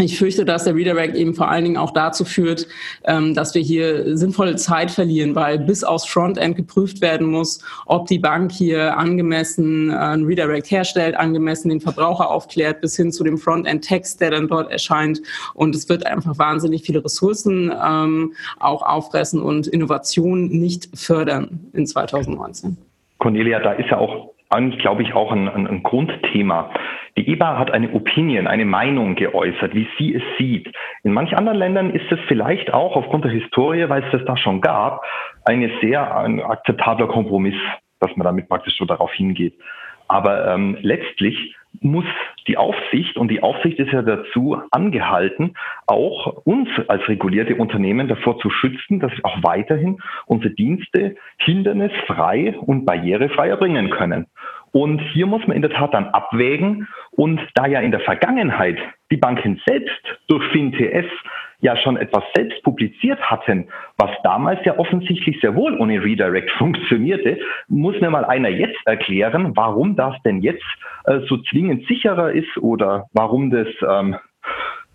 ich fürchte, dass der Redirect eben vor allen Dingen auch dazu führt, ähm, dass wir hier sinnvolle Zeit verlieren, weil bis aufs Frontend geprüft werden muss, ob die Bank hier angemessen äh, einen Redirect herstellt, angemessen den Verbraucher aufklärt, bis hin zu dem Frontend-Text, der dann dort erscheint. Und es wird einfach wahnsinnig viele Ressourcen ähm, auch auffressen und Innovation nicht fördern in 2019. Cornelia, da ist ja auch eigentlich, glaube ich, auch ein, ein, ein Grundthema. Die EBA hat eine Opinion, eine Meinung geäußert, wie sie es sieht. In manch anderen Ländern ist es vielleicht auch aufgrund der Historie, weil es das da schon gab, eine sehr ein akzeptabler Kompromiss, dass man damit praktisch so darauf hingeht. Aber ähm, letztlich muss die Aufsicht, und die Aufsicht ist ja dazu angehalten, auch uns als regulierte Unternehmen davor zu schützen, dass wir auch weiterhin unsere Dienste hindernisfrei und barrierefrei erbringen können. Und hier muss man in der Tat dann abwägen. Und da ja in der Vergangenheit die Banken selbst durch FinTS ja schon etwas selbst publiziert hatten, was damals ja offensichtlich sehr wohl ohne Redirect funktionierte, muss mir mal einer jetzt erklären, warum das denn jetzt äh, so zwingend sicherer ist oder warum das ähm,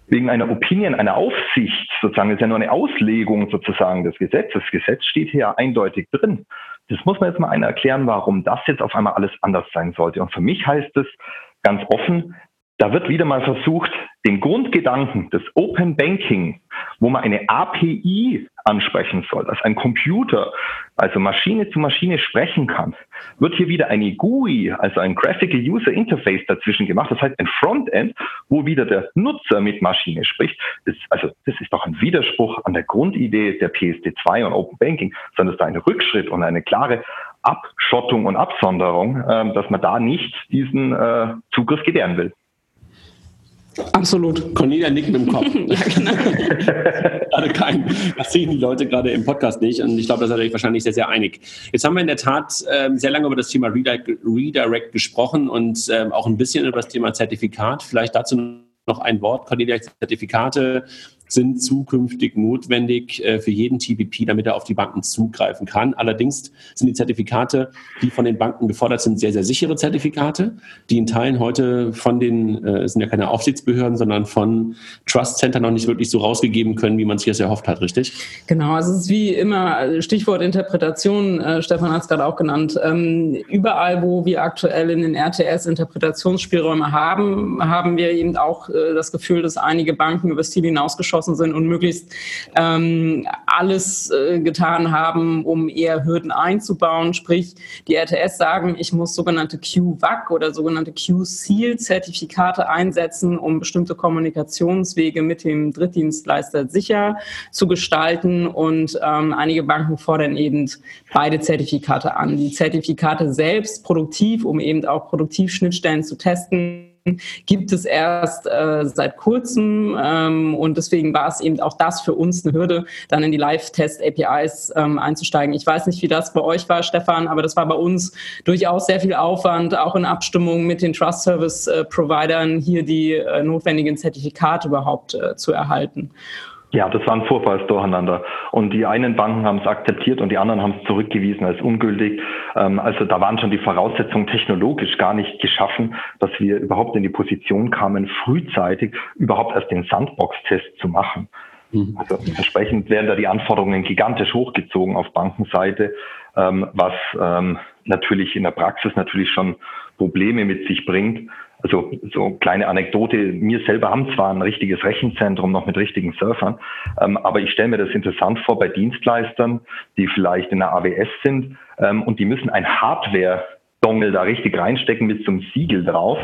wegen einer Opinion, einer Aufsicht, sozusagen, ist ja nur eine Auslegung sozusagen des Gesetzes. Das Gesetz steht hier ja eindeutig drin. Das muss man jetzt mal einer erklären, warum das jetzt auf einmal alles anders sein sollte. Und für mich heißt es ganz offen, da wird wieder mal versucht, den Grundgedanken des Open Banking, wo man eine API ansprechen soll, dass ein Computer, also Maschine zu Maschine sprechen kann, wird hier wieder eine GUI, also ein Graphical User Interface dazwischen gemacht. Das heißt ein Frontend, wo wieder der Nutzer mit Maschine spricht. Das, also das ist doch ein Widerspruch an der Grundidee der PSD2 und Open Banking, sondern es ist ein Rückschritt und eine klare Abschottung und Absonderung, äh, dass man da nicht diesen äh, Zugriff gewähren will. Absolut. Cornelia nickt mit dem Kopf. ja, genau. gerade kein, das sehen die Leute gerade im Podcast nicht und ich glaube, da seid ihr wahrscheinlich sehr, sehr einig. Jetzt haben wir in der Tat ähm, sehr lange über das Thema Redirect, Redirect gesprochen und ähm, auch ein bisschen über das Thema Zertifikat. Vielleicht dazu noch ein Wort. Cornelia, Zertifikate sind zukünftig notwendig äh, für jeden TPP, damit er auf die Banken zugreifen kann. Allerdings sind die Zertifikate, die von den Banken gefordert sind, sehr, sehr sichere Zertifikate, die in Teilen heute von den, äh, sind ja keine Aufsichtsbehörden, sondern von Trust Center noch nicht wirklich so rausgegeben können, wie man sich das erhofft hat, richtig? Genau, also es ist wie immer Stichwort Interpretation, äh, Stefan hat es gerade auch genannt. Ähm, überall, wo wir aktuell in den RTS Interpretationsspielräume haben, haben wir eben auch äh, das Gefühl, dass einige Banken über das Ziel hinausgeschossen geschossen sind und möglichst ähm, alles äh, getan haben, um eher Hürden einzubauen. Sprich, die RTS sagen, ich muss sogenannte QVAC oder sogenannte Q-Seal-Zertifikate einsetzen, um bestimmte Kommunikationswege mit dem Drittdienstleister sicher zu gestalten. Und ähm, einige Banken fordern eben beide Zertifikate an. Die Zertifikate selbst produktiv, um eben auch Produktivschnittstellen zu testen gibt es erst äh, seit kurzem ähm, und deswegen war es eben auch das für uns eine Hürde, dann in die Live-Test-APIs ähm, einzusteigen. Ich weiß nicht, wie das bei euch war, Stefan, aber das war bei uns durchaus sehr viel Aufwand, auch in Abstimmung mit den Trust-Service-Providern hier die äh, notwendigen Zertifikate überhaupt äh, zu erhalten. Ja, das war ein furchtbares Durcheinander. Und die einen Banken haben es akzeptiert und die anderen haben es zurückgewiesen als ungültig. Ähm, also da waren schon die Voraussetzungen technologisch gar nicht geschaffen, dass wir überhaupt in die Position kamen, frühzeitig überhaupt erst den Sandbox-Test zu machen. Mhm. Also entsprechend werden da die Anforderungen gigantisch hochgezogen auf Bankenseite, ähm, was ähm, natürlich in der Praxis natürlich schon Probleme mit sich bringt. Also so kleine Anekdote, mir selber haben zwar ein richtiges Rechenzentrum noch mit richtigen Surfern, ähm, aber ich stelle mir das interessant vor bei Dienstleistern, die vielleicht in der AWS sind ähm, und die müssen ein Hardware-Dongle da richtig reinstecken mit so einem Siegel drauf.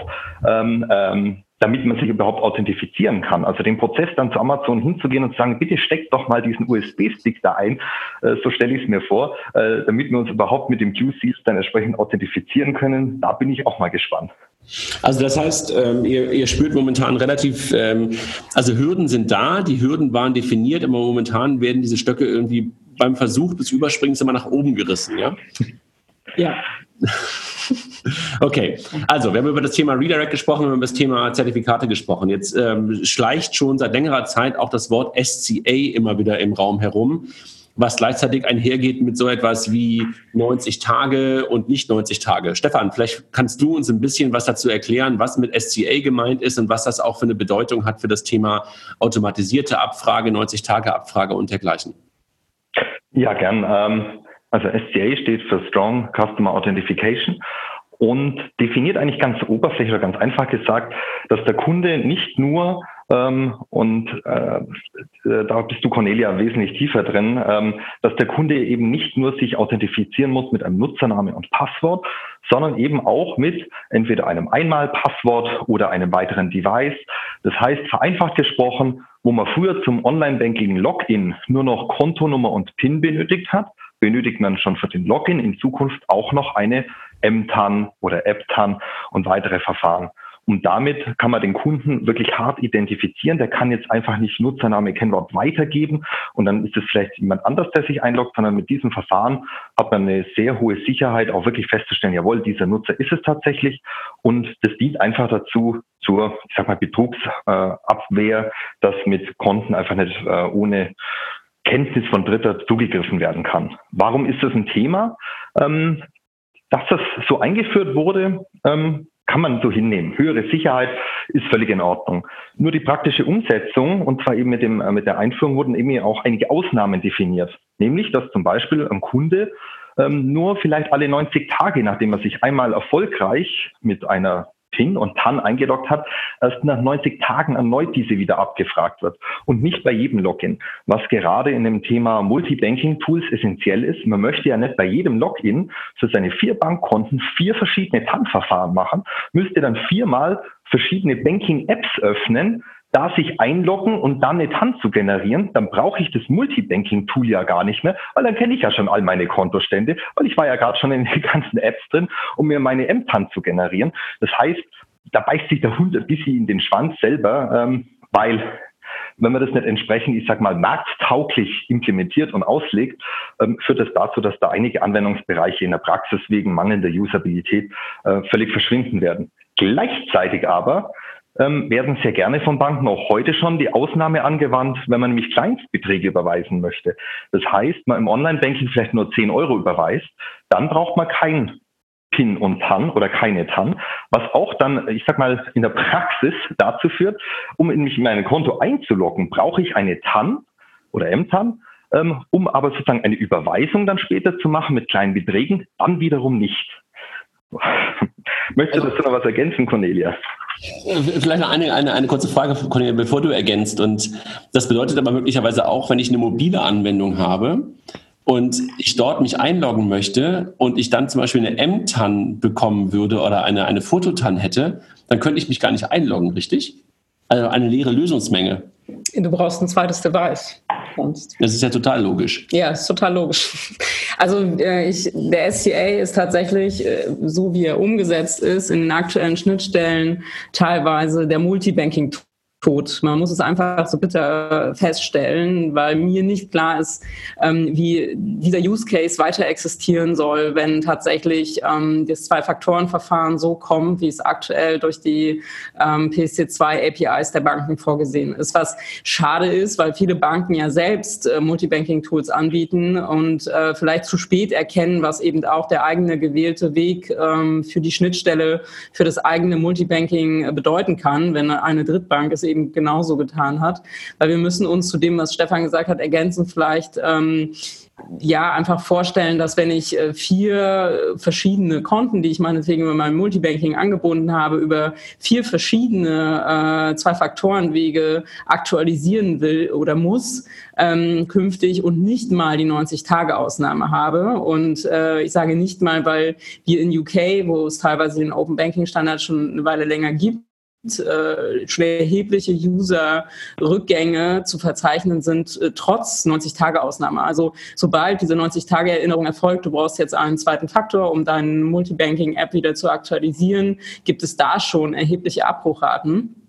Ähm, ähm, damit man sich überhaupt authentifizieren kann. Also den Prozess dann zu Amazon hinzugehen und zu sagen, bitte steckt doch mal diesen USB-Stick da ein, äh, so stelle ich es mir vor, äh, damit wir uns überhaupt mit dem QCs dann entsprechend authentifizieren können. Da bin ich auch mal gespannt. Also das heißt, ähm, ihr, ihr, spürt momentan relativ, ähm, also Hürden sind da, die Hürden waren definiert, aber momentan werden diese Stöcke irgendwie beim Versuch des Überspringens immer nach oben gerissen, ja? Ja. Okay, also wir haben über das Thema Redirect gesprochen, wir haben über das Thema Zertifikate gesprochen. Jetzt ähm, schleicht schon seit längerer Zeit auch das Wort SCA immer wieder im Raum herum was gleichzeitig einhergeht mit so etwas wie 90 Tage und nicht 90 Tage. Stefan, vielleicht kannst du uns ein bisschen was dazu erklären, was mit SCA gemeint ist und was das auch für eine Bedeutung hat für das Thema automatisierte Abfrage, 90 Tage Abfrage und dergleichen. Ja, gern. Ähm, also SCA steht für Strong Customer Authentication und definiert eigentlich ganz oberflächlich oder ganz einfach gesagt, dass der Kunde nicht nur ähm, und äh, da bist du, Cornelia, wesentlich tiefer drin, ähm, dass der Kunde eben nicht nur sich authentifizieren muss mit einem Nutzername und Passwort, sondern eben auch mit entweder einem Einmalpasswort oder einem weiteren Device. Das heißt, vereinfacht gesprochen, wo man früher zum Online-Banking-Login nur noch Kontonummer und PIN benötigt hat, benötigt man schon für den Login in Zukunft auch noch eine MTAN oder EPTAN und weitere Verfahren. Und damit kann man den Kunden wirklich hart identifizieren. Der kann jetzt einfach nicht Nutzername, Kennwort weitergeben und dann ist es vielleicht jemand anders, der sich einloggt, sondern mit diesem Verfahren hat man eine sehr hohe Sicherheit, auch wirklich festzustellen, jawohl, dieser Nutzer ist es tatsächlich. Und das dient einfach dazu, zur, ich sag mal, Betrugsabwehr, dass mit Konten einfach nicht äh, ohne Kenntnis von Dritter zugegriffen werden kann. Warum ist das ein Thema? Ähm, dass das so eingeführt wurde, ähm, kann man so hinnehmen. Höhere Sicherheit ist völlig in Ordnung. Nur die praktische Umsetzung, und zwar eben mit, dem, äh, mit der Einführung, wurden eben auch einige Ausnahmen definiert. Nämlich, dass zum Beispiel ein Kunde ähm, nur vielleicht alle 90 Tage, nachdem er sich einmal erfolgreich mit einer PIN und TAN eingeloggt hat, erst nach 90 Tagen erneut diese wieder abgefragt wird und nicht bei jedem Login. Was gerade in dem Thema Multibanking-Tools essentiell ist, man möchte ja nicht bei jedem Login für seine vier Bankkonten vier verschiedene TAN-Verfahren machen, müsste dann viermal verschiedene Banking-Apps öffnen, da sich einloggen und dann eine TAN zu generieren, dann brauche ich das Multibanking-Tool ja gar nicht mehr, weil dann kenne ich ja schon all meine Kontostände, weil ich war ja gerade schon in den ganzen Apps drin, um mir meine M-TAN zu generieren. Das heißt, da beißt sich der Hund ein bisschen in den Schwanz selber, ähm, weil wenn man das nicht entsprechend, ich sag mal, markttauglich implementiert und auslegt, ähm, führt das dazu, dass da einige Anwendungsbereiche in der Praxis wegen mangelnder Usabilität äh, völlig verschwinden werden. Gleichzeitig aber ähm, werden sehr gerne von Banken auch heute schon die Ausnahme angewandt, wenn man nämlich Kleinstbeträge überweisen möchte. Das heißt, man im Online-Banking vielleicht nur 10 Euro überweist, dann braucht man kein PIN und TAN oder keine TAN, was auch dann, ich sag mal, in der Praxis dazu führt, um mich in mein Konto einzuloggen, brauche ich eine TAN oder M-TAN, ähm, um aber sozusagen eine Überweisung dann später zu machen mit kleinen Beträgen, dann wiederum nicht. Möchtest du dazu noch was ergänzen, Cornelia? Vielleicht noch eine, eine, eine kurze Frage, Cornelia, bevor du ergänzt. Und das bedeutet aber möglicherweise auch, wenn ich eine mobile Anwendung habe und ich dort mich einloggen möchte und ich dann zum Beispiel eine M-TAN bekommen würde oder eine, eine Fototan hätte, dann könnte ich mich gar nicht einloggen, richtig? Also eine leere Lösungsmenge. Du brauchst ein zweites Device. Sonst. Das ist ja total logisch. Ja, ist total logisch. Also äh, ich, der SCA ist tatsächlich, äh, so wie er umgesetzt ist, in den aktuellen Schnittstellen teilweise der Multibanking tot. Man muss es einfach so bitter feststellen, weil mir nicht klar ist, ähm, wie dieser Use Case weiter existieren soll, wenn tatsächlich ähm, das Zwei-Faktoren-Verfahren so kommt, wie es aktuell durch die ähm, PSD2 APIs der Banken vorgesehen ist. Was schade ist, weil viele Banken ja selbst äh, Multibanking-Tools anbieten und äh, vielleicht zu spät erkennen, was eben auch der eigene gewählte Weg ähm, für die Schnittstelle, für das eigene Multibanking bedeuten kann, wenn eine Drittbank es eben genauso getan hat. Weil wir müssen uns zu dem, was Stefan gesagt hat, ergänzen vielleicht. Ähm, ja, einfach vorstellen, dass wenn ich äh, vier verschiedene Konten, die ich meinetwegen über mein Multibanking angebunden habe, über vier verschiedene äh, Zwei-Faktoren-Wege aktualisieren will oder muss, ähm, künftig und nicht mal die 90-Tage-Ausnahme habe. Und äh, ich sage nicht mal, weil wir in UK, wo es teilweise den Open Banking-Standard schon eine Weile länger gibt, äh, schwer erhebliche User-Rückgänge zu verzeichnen sind, äh, trotz 90-Tage-Ausnahme. Also sobald diese 90-Tage-Erinnerung erfolgt, du brauchst jetzt einen zweiten Faktor, um deine Multibanking-App wieder zu aktualisieren, gibt es da schon erhebliche Abbruchraten.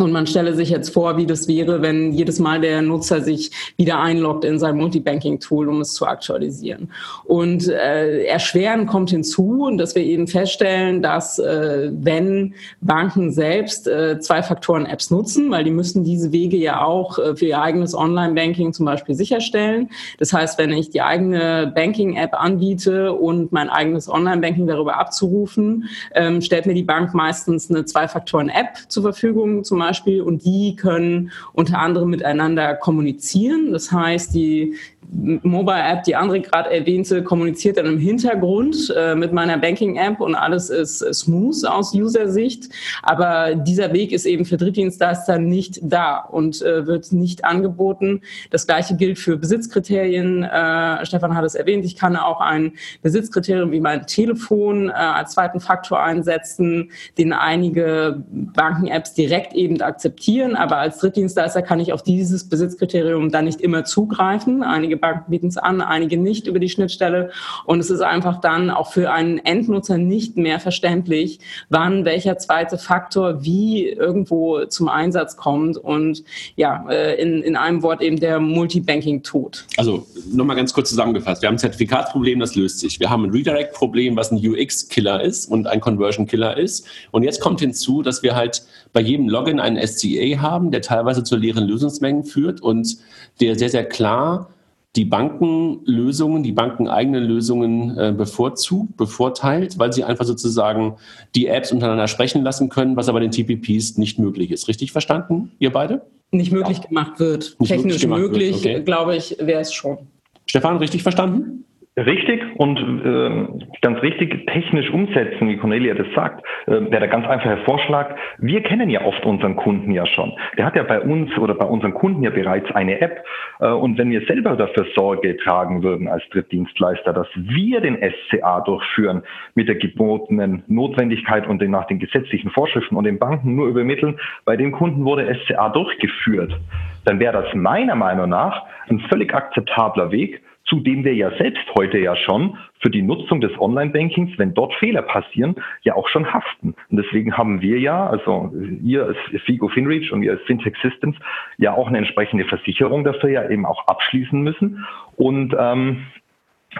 Und man stelle sich jetzt vor, wie das wäre, wenn jedes Mal der Nutzer sich wieder einloggt in sein Multibanking-Tool, um es zu aktualisieren. Und äh, erschweren kommt hinzu, dass wir eben feststellen, dass äh, wenn Banken selbst äh, zwei Faktoren-Apps nutzen, weil die müssen diese Wege ja auch äh, für ihr eigenes Online-Banking zum Beispiel sicherstellen. Das heißt, wenn ich die eigene Banking-App anbiete und mein eigenes Online-Banking darüber abzurufen, ähm, stellt mir die Bank meistens eine Zwei-Faktoren-App zur Verfügung, zum Beispiel Beispiel und die können unter anderem miteinander kommunizieren. Das heißt, die Mobile App, die André gerade erwähnte, kommuniziert dann im Hintergrund äh, mit meiner Banking App und alles ist äh, smooth aus User-Sicht. Aber dieser Weg ist eben für Drittdienstleister nicht da und äh, wird nicht angeboten. Das gleiche gilt für Besitzkriterien. Äh, Stefan hat es erwähnt. Ich kann auch ein Besitzkriterium wie mein Telefon äh, als zweiten Faktor einsetzen, den einige Banken-Apps direkt eben akzeptieren. Aber als Drittdienstleister kann ich auf dieses Besitzkriterium dann nicht immer zugreifen. Einige Banken bieten es an, einige nicht über die Schnittstelle. Und es ist einfach dann auch für einen Endnutzer nicht mehr verständlich, wann welcher zweite Faktor wie irgendwo zum Einsatz kommt. Und ja, äh, in, in einem Wort eben der Multibanking-Tod. Also nochmal ganz kurz zusammengefasst. Wir haben ein Zertifikatsproblem, das löst sich. Wir haben ein Redirect-Problem, was ein UX-Killer ist und ein Conversion-Killer ist. Und jetzt kommt hinzu, dass wir halt bei jedem Login einen SCA haben, der teilweise zu leeren Lösungsmengen führt und der sehr, sehr klar die Bankenlösungen, die bankeneigenen Lösungen äh, bevorzugt, bevorteilt, weil sie einfach sozusagen die Apps untereinander sprechen lassen können, was aber den TPPs nicht möglich ist. Richtig verstanden, ihr beide? Nicht möglich ja. gemacht wird. Nicht Technisch möglich, möglich okay. glaube ich, wäre es schon. Stefan, richtig verstanden? Richtig und äh, ganz richtig technisch umsetzen, wie Cornelia das sagt, äh, wäre der ganz einfache Vorschlag. Wir kennen ja oft unseren Kunden ja schon. Der hat ja bei uns oder bei unseren Kunden ja bereits eine App. Äh, und wenn wir selber dafür Sorge tragen würden als Drittdienstleister, dass wir den SCA durchführen mit der gebotenen Notwendigkeit und den, nach den gesetzlichen Vorschriften und den Banken nur übermitteln, bei dem Kunden wurde SCA durchgeführt, dann wäre das meiner Meinung nach ein völlig akzeptabler Weg, zu dem wir ja selbst heute ja schon für die Nutzung des Online-Bankings, wenn dort Fehler passieren, ja auch schon haften. Und deswegen haben wir ja, also ihr als FIGO FinReach und wir als Fintech Systems, ja auch eine entsprechende Versicherung dafür ja eben auch abschließen müssen. Und ähm,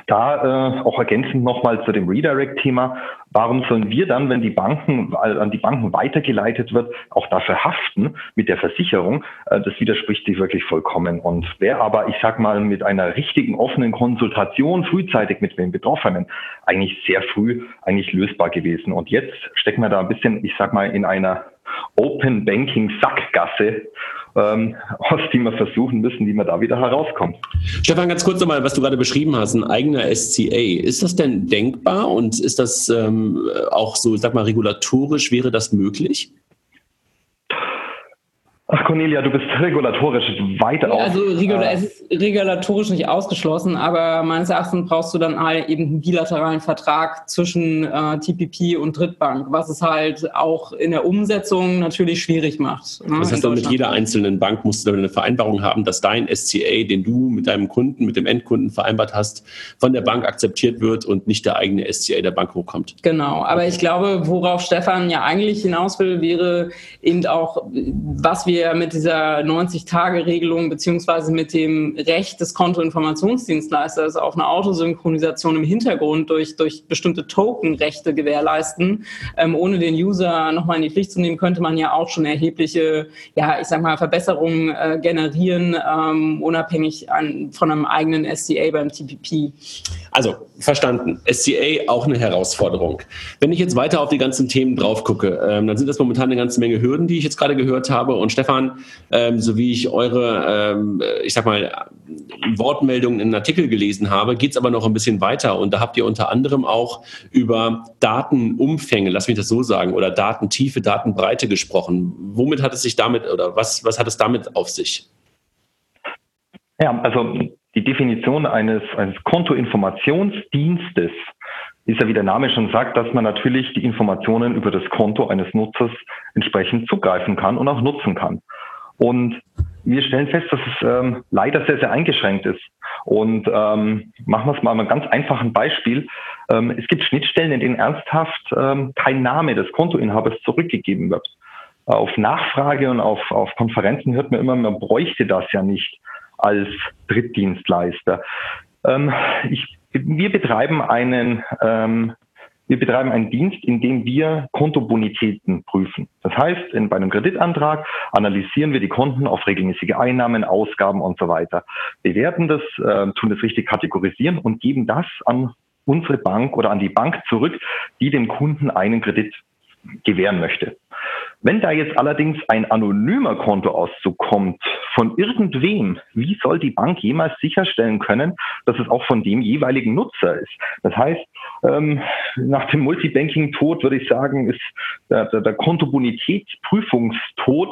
da äh, auch ergänzend nochmal zu dem Redirect-Thema. Warum sollen wir dann, wenn die Banken an die Banken weitergeleitet wird, auch dafür haften mit der Versicherung? Äh, das widerspricht sich wirklich vollkommen. Und wäre aber, ich sag mal, mit einer richtigen offenen Konsultation frühzeitig mit den Betroffenen eigentlich sehr früh eigentlich lösbar gewesen. Und jetzt stecken wir da ein bisschen, ich sag mal, in einer Open Banking Sackgasse, ähm, aus die wir versuchen müssen, wie man da wieder herauskommt. Stefan, ganz kurz nochmal, was du gerade beschrieben hast, ein eigener SCA. Ist das denn denkbar und ist das ähm, auch so, sag mal, regulatorisch, wäre das möglich? Ach Cornelia, du bist regulatorisch weiter ja, Also regula äh, es ist regulatorisch nicht ausgeschlossen, aber meines Erachtens brauchst du dann halt eben einen bilateralen Vertrag zwischen äh, TPP und Drittbank, was es halt auch in der Umsetzung natürlich schwierig macht. Ne, das heißt, dann mit jeder einzelnen Bank musst du dann eine Vereinbarung haben, dass dein SCA, den du mit deinem Kunden, mit dem Endkunden vereinbart hast, von der Bank akzeptiert wird und nicht der eigene SCA der Bank hochkommt. Genau, aber ich glaube, worauf Stefan ja eigentlich hinaus will, wäre eben auch, was wir wir mit dieser 90-Tage-Regelung beziehungsweise mit dem Recht des Kontoinformationsdienstleisters auf eine Autosynchronisation im Hintergrund durch, durch bestimmte Token-Rechte gewährleisten. Ähm, ohne den User nochmal in die Pflicht zu nehmen, könnte man ja auch schon erhebliche, ja, ich sag mal, Verbesserungen äh, generieren, ähm, unabhängig an, von einem eigenen SCA beim TPP. Also, verstanden. SCA auch eine Herausforderung. Wenn ich jetzt weiter auf die ganzen Themen drauf gucke, ähm, dann sind das momentan eine ganze Menge Hürden, die ich jetzt gerade gehört habe. Und Stefan, Stefan, ähm, so wie ich eure, ähm, ich sag mal, Wortmeldungen in Artikel gelesen habe, geht es aber noch ein bisschen weiter. Und da habt ihr unter anderem auch über Datenumfänge, lass mich das so sagen, oder Datentiefe, Datenbreite gesprochen. Womit hat es sich damit oder was, was hat es damit auf sich? Ja, also die Definition eines, eines Kontoinformationsdienstes ist ja, wie der Name schon sagt, dass man natürlich die Informationen über das Konto eines Nutzers entsprechend zugreifen kann und auch nutzen kann. Und wir stellen fest, dass es ähm, leider sehr, sehr eingeschränkt ist. Und ähm, machen wir es mal mit einem ganz einfachen Beispiel. Ähm, es gibt Schnittstellen, in denen ernsthaft ähm, kein Name des Kontoinhabers zurückgegeben wird. Auf Nachfrage und auf, auf Konferenzen hört man immer, man bräuchte das ja nicht als Drittdienstleister. Ähm, ich wir betreiben einen, ähm, wir betreiben einen Dienst, in dem wir Kontobonitäten prüfen. Das heißt, in, bei einem Kreditantrag analysieren wir die Konten auf regelmäßige Einnahmen, Ausgaben und so weiter, bewerten das, äh, tun das richtig kategorisieren und geben das an unsere Bank oder an die Bank zurück, die dem Kunden einen Kredit gewähren möchte. Wenn da jetzt allerdings ein anonymer Kontoauszug kommt von irgendwem, wie soll die Bank jemals sicherstellen können, dass es auch von dem jeweiligen Nutzer ist? Das heißt, ähm, nach dem Multibanking-Tod würde ich sagen, ist der, der, Kontobonitätsprüfungstod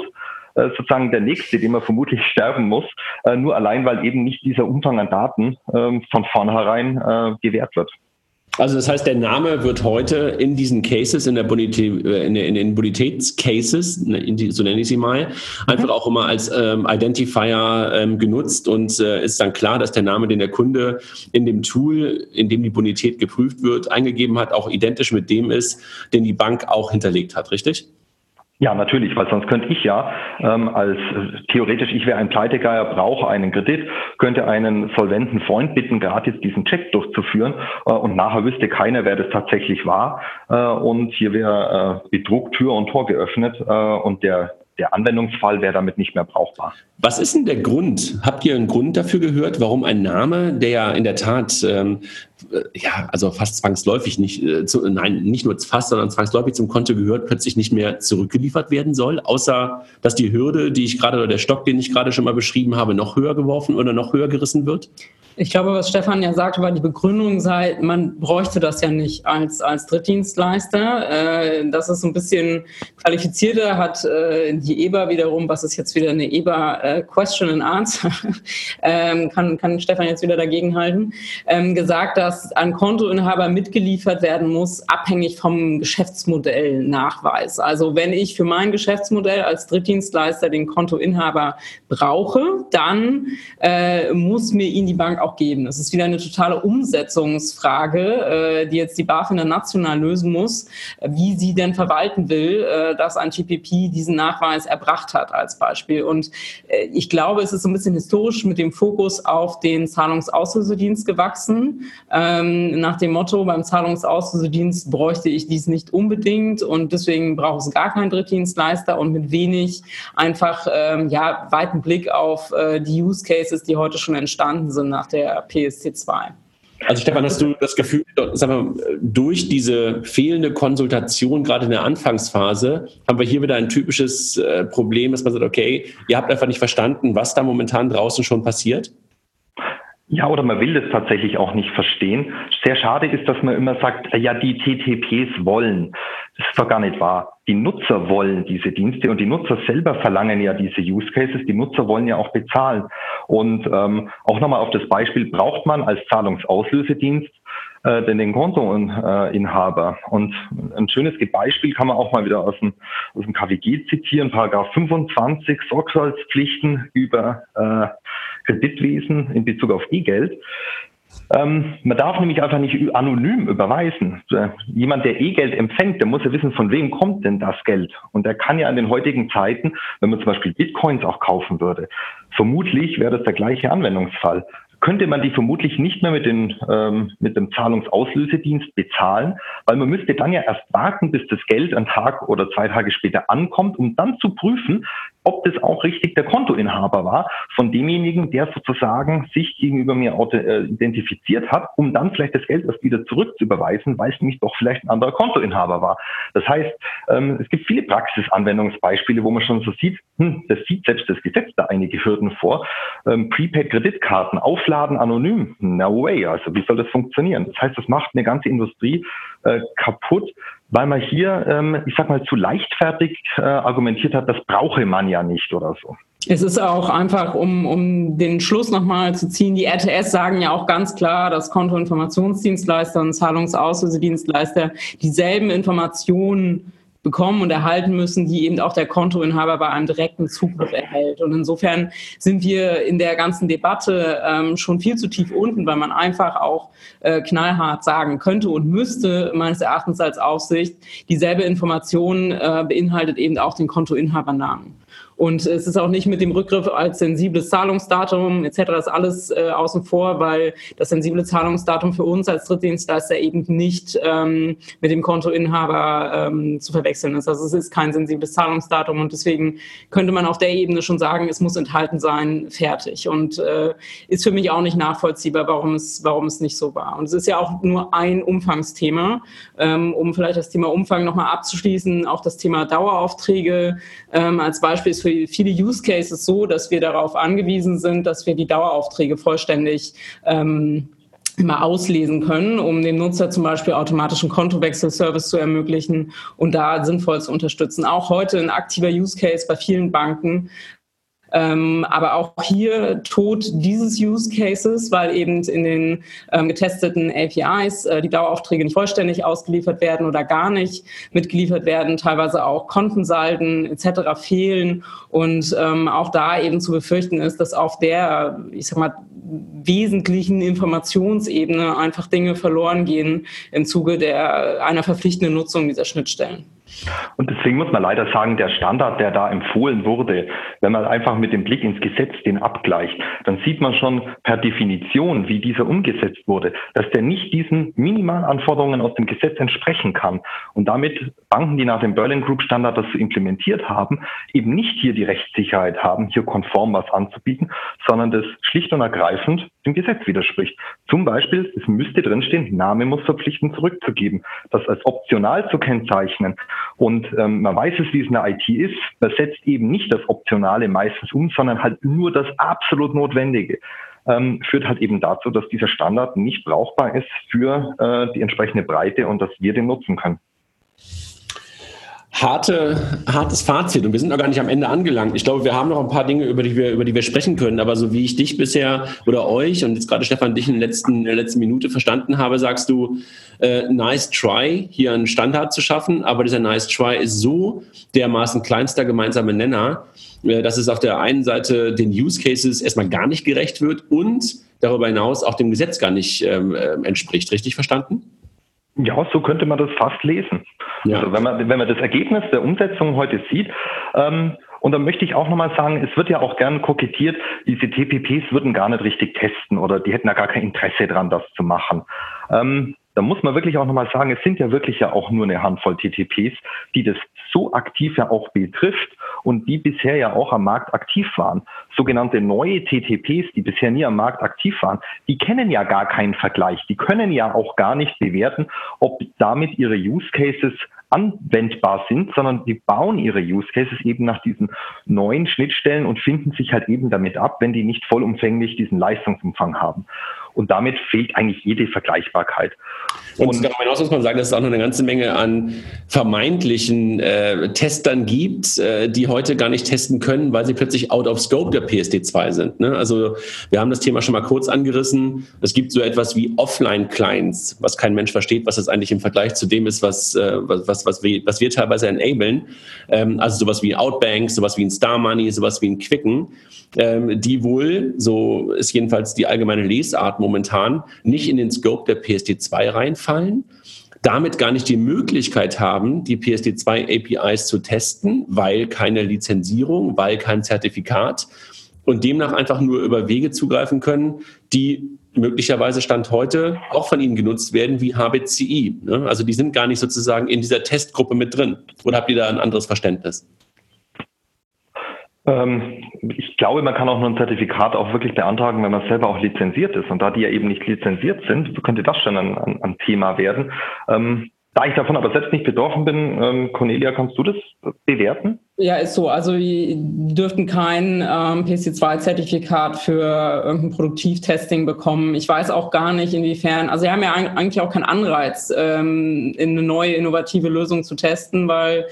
äh, sozusagen der nächste, den man vermutlich sterben muss, äh, nur allein, weil eben nicht dieser Umfang an Daten äh, von vornherein äh, gewährt wird. Also das heißt, der Name wird heute in diesen Cases, in der Bonität, äh, in, in den Bonitätscases, ne, so nenne ich sie mal, einfach mhm. auch immer als ähm, Identifier ähm, genutzt und äh, ist dann klar, dass der Name, den der Kunde in dem Tool, in dem die Bonität geprüft wird, eingegeben hat, auch identisch mit dem ist, den die Bank auch hinterlegt hat, richtig? Ja, natürlich, weil sonst könnte ich ja ähm, als äh, theoretisch, ich wäre ein Pleitegeier, brauche einen Kredit, könnte einen solventen Freund bitten, gratis diesen Check durchzuführen äh, und nachher wüsste keiner, wer das tatsächlich war äh, und hier wäre äh, Betrug Tür und Tor geöffnet äh, und der der Anwendungsfall wäre damit nicht mehr brauchbar. Was ist denn der Grund? Habt ihr einen Grund dafür gehört, warum ein Name, der ja in der Tat, ähm, äh, ja, also fast zwangsläufig nicht, äh, zu, nein, nicht nur fast, sondern zwangsläufig zum Konto gehört, plötzlich nicht mehr zurückgeliefert werden soll, außer dass die Hürde, die ich gerade, oder der Stock, den ich gerade schon mal beschrieben habe, noch höher geworfen oder noch höher gerissen wird? Ich glaube, was Stefan ja sagte, war die Begründung sei, man bräuchte das ja nicht als, als Drittdienstleister. Äh, das ist ein bisschen qualifizierter, hat äh, die EBA wiederum, was ist jetzt wieder eine EBA äh, Question and Answer, ähm, kann, kann Stefan jetzt wieder dagegenhalten, ähm, gesagt, dass ein Kontoinhaber mitgeliefert werden muss, abhängig vom Geschäftsmodell Nachweis. Also wenn ich für mein Geschäftsmodell als Drittdienstleister den Kontoinhaber brauche, dann äh, muss mir ihn die Bank auch auch geben. Es ist wieder eine totale Umsetzungsfrage, äh, die jetzt die BaFin dann national lösen muss, wie sie denn verwalten will, äh, dass ein TPP diesen Nachweis erbracht hat als Beispiel. Und äh, ich glaube, es ist so ein bisschen historisch mit dem Fokus auf den Zahlungsauslösedienst gewachsen. Ähm, nach dem Motto, beim Zahlungsauslösedienst bräuchte ich dies nicht unbedingt und deswegen braucht es gar keinen Drittdienstleister und mit wenig einfach ähm, ja, weiten Blick auf die Use Cases, die heute schon entstanden sind nach der der PSC2. Also Stefan, hast du das Gefühl, sag mal, durch diese fehlende Konsultation, gerade in der Anfangsphase, haben wir hier wieder ein typisches äh, Problem, dass man sagt, okay, ihr habt einfach nicht verstanden, was da momentan draußen schon passiert? Ja, oder man will das tatsächlich auch nicht verstehen. Sehr schade ist, dass man immer sagt, ja, die TTPs wollen. Das ist doch gar nicht wahr. Die Nutzer wollen diese Dienste und die Nutzer selber verlangen ja diese Use Cases. Die Nutzer wollen ja auch bezahlen. Und ähm, auch nochmal auf das Beispiel, braucht man als Zahlungsauslösedienst äh, denn den Kontoinhaber? Und ein schönes Beispiel kann man auch mal wieder aus dem, aus dem KWG zitieren, Paragraph 25, Sorgfaltspflichten über äh, Kreditwesen in Bezug auf E-Geld. Ähm, man darf nämlich einfach nicht anonym überweisen. Äh, jemand, der E-Geld empfängt, der muss ja wissen, von wem kommt denn das Geld. Und der kann ja in den heutigen Zeiten, wenn man zum Beispiel Bitcoins auch kaufen würde, vermutlich wäre das der gleiche Anwendungsfall könnte man die vermutlich nicht mehr mit, den, ähm, mit dem Zahlungsauslösedienst bezahlen, weil man müsste dann ja erst warten, bis das Geld einen Tag oder zwei Tage später ankommt, um dann zu prüfen, ob das auch richtig der Kontoinhaber war von demjenigen, der sozusagen sich gegenüber mir äh, identifiziert hat, um dann vielleicht das Geld erst wieder zurückzuüberweisen, weil es nämlich doch vielleicht ein anderer Kontoinhaber war. Das heißt, ähm, es gibt viele Praxisanwendungsbeispiele, wo man schon so sieht, hm, das sieht selbst das Gesetz da einige Hürden vor. Ähm, Prepaid-Kreditkarten aufladen anonym, no way. Also wie soll das funktionieren? Das heißt, das macht eine ganze Industrie äh, kaputt weil man hier, ähm, ich sag mal, zu leichtfertig äh, argumentiert hat, das brauche man ja nicht oder so. Es ist auch einfach, um, um den Schluss nochmal zu ziehen, die RTS sagen ja auch ganz klar, dass Kontoinformationsdienstleister und Zahlungsauslösedienstleister dieselben Informationen bekommen und erhalten müssen, die eben auch der Kontoinhaber bei einem direkten Zugriff erhält. Und insofern sind wir in der ganzen Debatte ähm, schon viel zu tief unten, weil man einfach auch äh, knallhart sagen könnte und müsste, meines Erachtens als Aufsicht, dieselbe Information äh, beinhaltet eben auch den Kontoinhabernamen. Und es ist auch nicht mit dem Rückgriff als sensibles Zahlungsdatum etc. ist alles äh, außen vor, weil das sensible Zahlungsdatum für uns als Drittdienstleister eben nicht ähm, mit dem Kontoinhaber ähm, zu verwechseln ist. Also es ist kein sensibles Zahlungsdatum und deswegen könnte man auf der Ebene schon sagen, es muss enthalten sein, fertig. Und äh, ist für mich auch nicht nachvollziehbar, warum es, warum es nicht so war. Und es ist ja auch nur ein Umfangsthema, ähm, um vielleicht das Thema Umfang nochmal abzuschließen, auch das Thema Daueraufträge ähm, als Beispiel ist für für viele Use Cases so, dass wir darauf angewiesen sind, dass wir die Daueraufträge vollständig ähm, immer auslesen können, um dem Nutzer zum Beispiel automatischen Kontowechselservice zu ermöglichen und da sinnvoll zu unterstützen. Auch heute ein aktiver Use Case bei vielen Banken, ähm, aber auch hier Tod dieses Use Cases, weil eben in den ähm, getesteten APIs äh, die Daueraufträge nicht vollständig ausgeliefert werden oder gar nicht mitgeliefert werden, teilweise auch Kontensalden etc. fehlen und ähm, auch da eben zu befürchten ist, dass auf der, ich sag mal, wesentlichen Informationsebene einfach Dinge verloren gehen im Zuge der einer verpflichtenden Nutzung dieser Schnittstellen. Und deswegen muss man leider sagen, der Standard, der da empfohlen wurde, wenn man einfach mit dem Blick ins Gesetz den abgleicht, dann sieht man schon per Definition, wie dieser umgesetzt wurde, dass der nicht diesen Minimalanforderungen aus dem Gesetz entsprechen kann. Und damit Banken, die nach dem Berlin Group Standard das implementiert haben, eben nicht hier die Rechtssicherheit haben, hier konform was anzubieten, sondern das schlicht und ergreifend dem Gesetz widerspricht. Zum Beispiel, es müsste drinstehen, Name muss verpflichtend zurückzugeben, das als optional zu kennzeichnen. Und ähm, man weiß es, wie es in der IT ist. Man setzt eben nicht das Optionale meistens um, sondern halt nur das absolut Notwendige. ähm, führt halt eben dazu, dass dieser Standard nicht brauchbar ist für äh, die entsprechende Breite und dass wir den nutzen können harte, hartes Fazit und wir sind noch gar nicht am Ende angelangt. Ich glaube, wir haben noch ein paar Dinge, über die wir, über die wir sprechen können, aber so wie ich dich bisher oder euch und jetzt gerade Stefan dich in der letzten, in der letzten Minute verstanden habe, sagst du, äh, nice try, hier einen Standard zu schaffen, aber dieser nice try ist so dermaßen kleinster gemeinsamer Nenner, äh, dass es auf der einen Seite den Use Cases erstmal gar nicht gerecht wird und darüber hinaus auch dem Gesetz gar nicht ähm, äh, entspricht. Richtig verstanden? Ja, so könnte man das fast lesen. Ja. Also wenn man, wenn man das Ergebnis der Umsetzung heute sieht, ähm, und dann möchte ich auch nochmal sagen, es wird ja auch gern kokettiert, diese TPPs würden gar nicht richtig testen oder die hätten ja gar kein Interesse dran, das zu machen. Ähm, da muss man wirklich auch nochmal sagen, es sind ja wirklich ja auch nur eine Handvoll TTPs, die das so aktiv ja auch betrifft und die bisher ja auch am Markt aktiv waren. Sogenannte neue TTPs, die bisher nie am Markt aktiv waren, die kennen ja gar keinen Vergleich. Die können ja auch gar nicht bewerten, ob damit ihre Use Cases anwendbar sind, sondern die bauen ihre Use Cases eben nach diesen neuen Schnittstellen und finden sich halt eben damit ab, wenn die nicht vollumfänglich diesen Leistungsumfang haben. Und damit fehlt eigentlich jede Vergleichbarkeit. Und, und darüber hinaus muss man sagen, dass es auch noch eine ganze Menge an vermeintlichen äh, Testern gibt, äh, die heute gar nicht testen können, weil sie plötzlich out of scope der PSD2 sind. Ne? Also wir haben das Thema schon mal kurz angerissen. Es gibt so etwas wie Offline-Clients, was kein Mensch versteht, was das eigentlich im Vergleich zu dem ist, was, äh, was, was, wir, was wir teilweise enablen. Ähm, also sowas wie Outbanks, sowas wie ein Star Money, sowas wie ein Quicken, ähm, die wohl, so ist jedenfalls die allgemeine Lesart momentan, nicht in den Scope der PSD2 reinfallen damit gar nicht die Möglichkeit haben, die PSD2 APIs zu testen, weil keine Lizenzierung, weil kein Zertifikat und demnach einfach nur über Wege zugreifen können, die möglicherweise Stand heute auch von Ihnen genutzt werden wie HBCI. Ne? Also die sind gar nicht sozusagen in dieser Testgruppe mit drin. Oder habt ihr da ein anderes Verständnis? Ähm, ich glaube, man kann auch nur ein Zertifikat auch wirklich beantragen, wenn man selber auch lizenziert ist. Und da die ja eben nicht lizenziert sind, könnte das schon ein, ein, ein Thema werden. Ähm, da ich davon aber selbst nicht betroffen bin, ähm, Cornelia, kannst du das bewerten? Ja, ist so. Also wir dürften kein ähm, PC2-Zertifikat für irgendein Produktivtesting bekommen. Ich weiß auch gar nicht, inwiefern, also wir haben ja eigentlich auch keinen Anreiz, ähm, in eine neue innovative Lösung zu testen, weil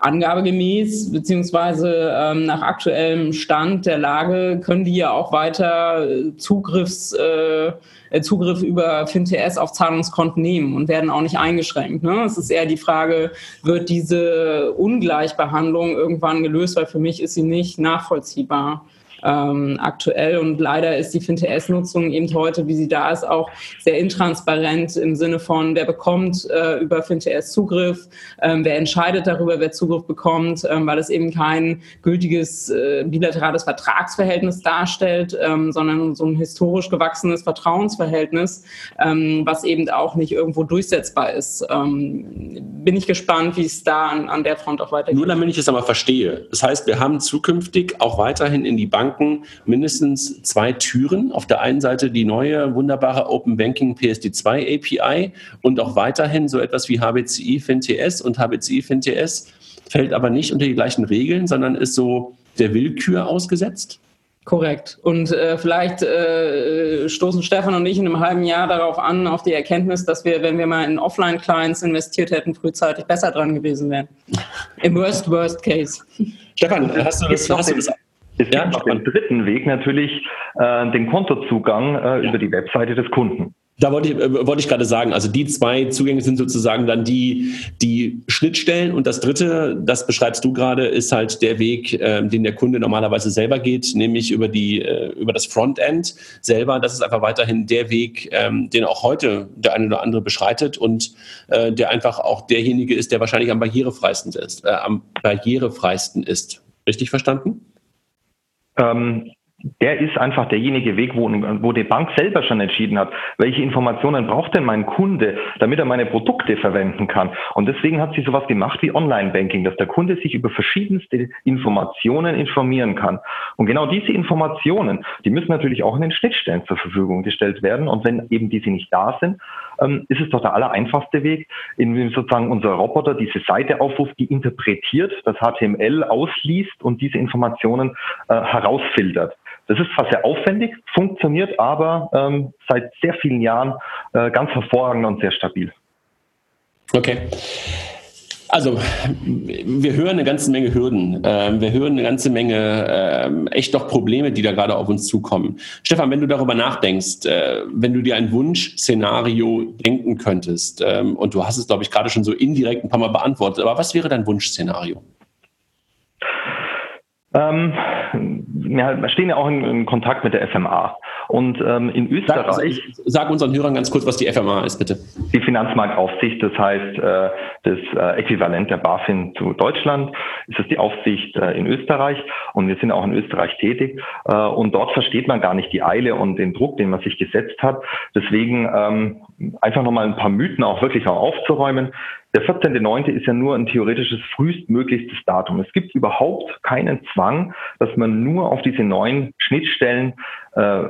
angabegemäß beziehungsweise ähm, nach aktuellem Stand der Lage können die ja auch weiter Zugriffs, äh, äh Zugriff über FinTS auf Zahlungskonten nehmen und werden auch nicht eingeschränkt. Ne? Es ist eher die Frage, wird diese Ungleichbehandlung irgendwann gelöst, weil für mich ist sie nicht nachvollziehbar ähm, aktuell. Und leider ist die FinTS-Nutzung eben heute, wie sie da ist, auch sehr intransparent im Sinne von, wer bekommt äh, über FinTS Zugriff, ähm, wer entscheidet darüber, wer Zugriff bekommt, ähm, weil es eben kein gültiges äh, bilaterales Vertragsverhältnis darstellt, ähm, sondern so ein historisch gewachsenes Vertrauensverhältnis, ähm, was eben auch nicht irgendwo durchsetzbar ist. Ähm, bin ich gespannt, wie es da an, an der Front auch weitergeht. Nur damit ich es aber verstehe. Das heißt, wir haben zukünftig auch weiterhin in die Bank Banken mindestens zwei Türen. Auf der einen Seite die neue wunderbare Open Banking PSD2 API und auch weiterhin so etwas wie HBCI FinTS und HBCI FinTS fällt aber nicht unter die gleichen Regeln, sondern ist so der Willkür ausgesetzt. Korrekt. Und äh, vielleicht äh, stoßen Stefan und ich in einem halben Jahr darauf an, auf die Erkenntnis, dass wir, wenn wir mal in Offline-Clients investiert hätten, frühzeitig besser dran gewesen wären. Im Worst, Worst Case. Stefan, hast du das, hast du das es ja, gibt noch den dritten Weg natürlich, äh, den Kontozugang äh, über die Webseite des Kunden. Da wollte ich, äh, wollte ich gerade sagen, also die zwei Zugänge sind sozusagen dann die, die Schnittstellen und das dritte, das beschreibst du gerade, ist halt der Weg, äh, den der Kunde normalerweise selber geht, nämlich über die, äh, über das Frontend selber. Das ist einfach weiterhin der Weg, ähm, den auch heute der eine oder andere beschreitet und äh, der einfach auch derjenige ist, der wahrscheinlich am barrierefreisten ist, äh, am barrierefreisten ist. Richtig verstanden? Ähm, der ist einfach derjenige Weg, wo, wo die Bank selber schon entschieden hat, welche Informationen braucht denn mein Kunde, damit er meine Produkte verwenden kann. Und deswegen hat sie sowas gemacht wie Online-Banking, dass der Kunde sich über verschiedenste Informationen informieren kann. Und genau diese Informationen, die müssen natürlich auch in den Schnittstellen zur Verfügung gestellt werden. Und wenn eben diese nicht da sind, ähm, ist es doch der allereinfachste Weg, indem sozusagen unser Roboter diese Seite aufruft, die interpretiert, das HTML ausliest und diese Informationen äh, herausfiltert. Das ist zwar sehr aufwendig, funktioniert aber ähm, seit sehr vielen Jahren äh, ganz hervorragend und sehr stabil. Okay. Also, wir hören eine ganze Menge Hürden. Ähm, wir hören eine ganze Menge ähm, echt doch Probleme, die da gerade auf uns zukommen. Stefan, wenn du darüber nachdenkst, äh, wenn du dir ein Wunschszenario denken könntest, ähm, und du hast es, glaube ich, gerade schon so indirekt ein paar Mal beantwortet, aber was wäre dein Wunschszenario? Ähm, wir stehen ja auch in, in Kontakt mit der FMA. Und ähm, in Österreich. Sag, sag, unseren Hörern ganz kurz, was die FMA ist, bitte. Die Finanzmarktaufsicht, das heißt äh, das äh, Äquivalent der BaFin zu Deutschland, ist es die Aufsicht äh, in Österreich und wir sind auch in Österreich tätig. Äh, und dort versteht man gar nicht die Eile und den Druck, den man sich gesetzt hat. Deswegen ähm, einfach nochmal ein paar Mythen auch wirklich auch aufzuräumen. Der 14.9. ist ja nur ein theoretisches frühestmöglichstes Datum. Es gibt überhaupt keinen Zwang, dass man nur auf diese neuen Schnittstellen äh,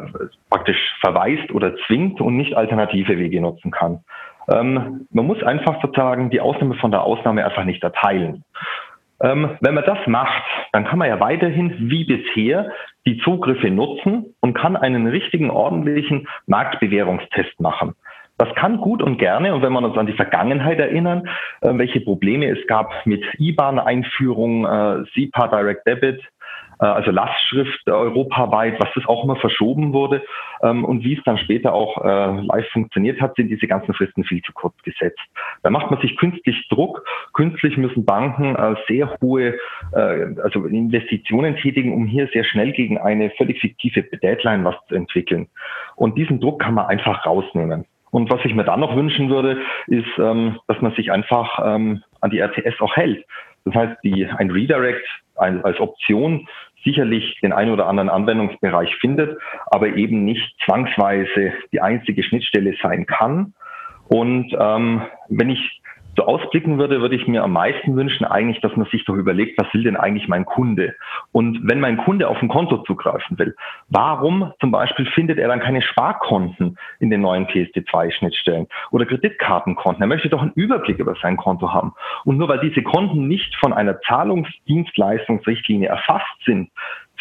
praktisch verweist oder zwingt und nicht alternative Wege nutzen kann. Ähm, man muss einfach sozusagen die Ausnahme von der Ausnahme einfach nicht erteilen. Ähm, wenn man das macht, dann kann man ja weiterhin wie bisher die Zugriffe nutzen und kann einen richtigen, ordentlichen Marktbewährungstest machen. Das kann gut und gerne, und wenn wir uns an die Vergangenheit erinnern, äh, welche Probleme es gab mit IBAN-Einführung, äh, SIPA Direct Debit, also Lastschrift europaweit, was das auch immer verschoben wurde ähm, und wie es dann später auch äh, live funktioniert hat, sind diese ganzen Fristen viel zu kurz gesetzt. Da macht man sich künstlich Druck. Künstlich müssen Banken äh, sehr hohe äh, also Investitionen tätigen, um hier sehr schnell gegen eine völlig fiktive Deadline was zu entwickeln. Und diesen Druck kann man einfach rausnehmen. Und was ich mir dann noch wünschen würde, ist, ähm, dass man sich einfach ähm, an die RTS auch hält. Das heißt, die, ein Redirect als Option sicherlich den einen oder anderen Anwendungsbereich findet, aber eben nicht zwangsweise die einzige Schnittstelle sein kann. Und ähm, wenn ich so ausblicken würde, würde ich mir am meisten wünschen eigentlich, dass man sich doch überlegt, was will denn eigentlich mein Kunde? Und wenn mein Kunde auf ein Konto zugreifen will, warum zum Beispiel findet er dann keine Sparkonten in den neuen PSD2-Schnittstellen oder Kreditkartenkonten? Er möchte doch einen Überblick über sein Konto haben. Und nur weil diese Konten nicht von einer Zahlungsdienstleistungsrichtlinie erfasst sind,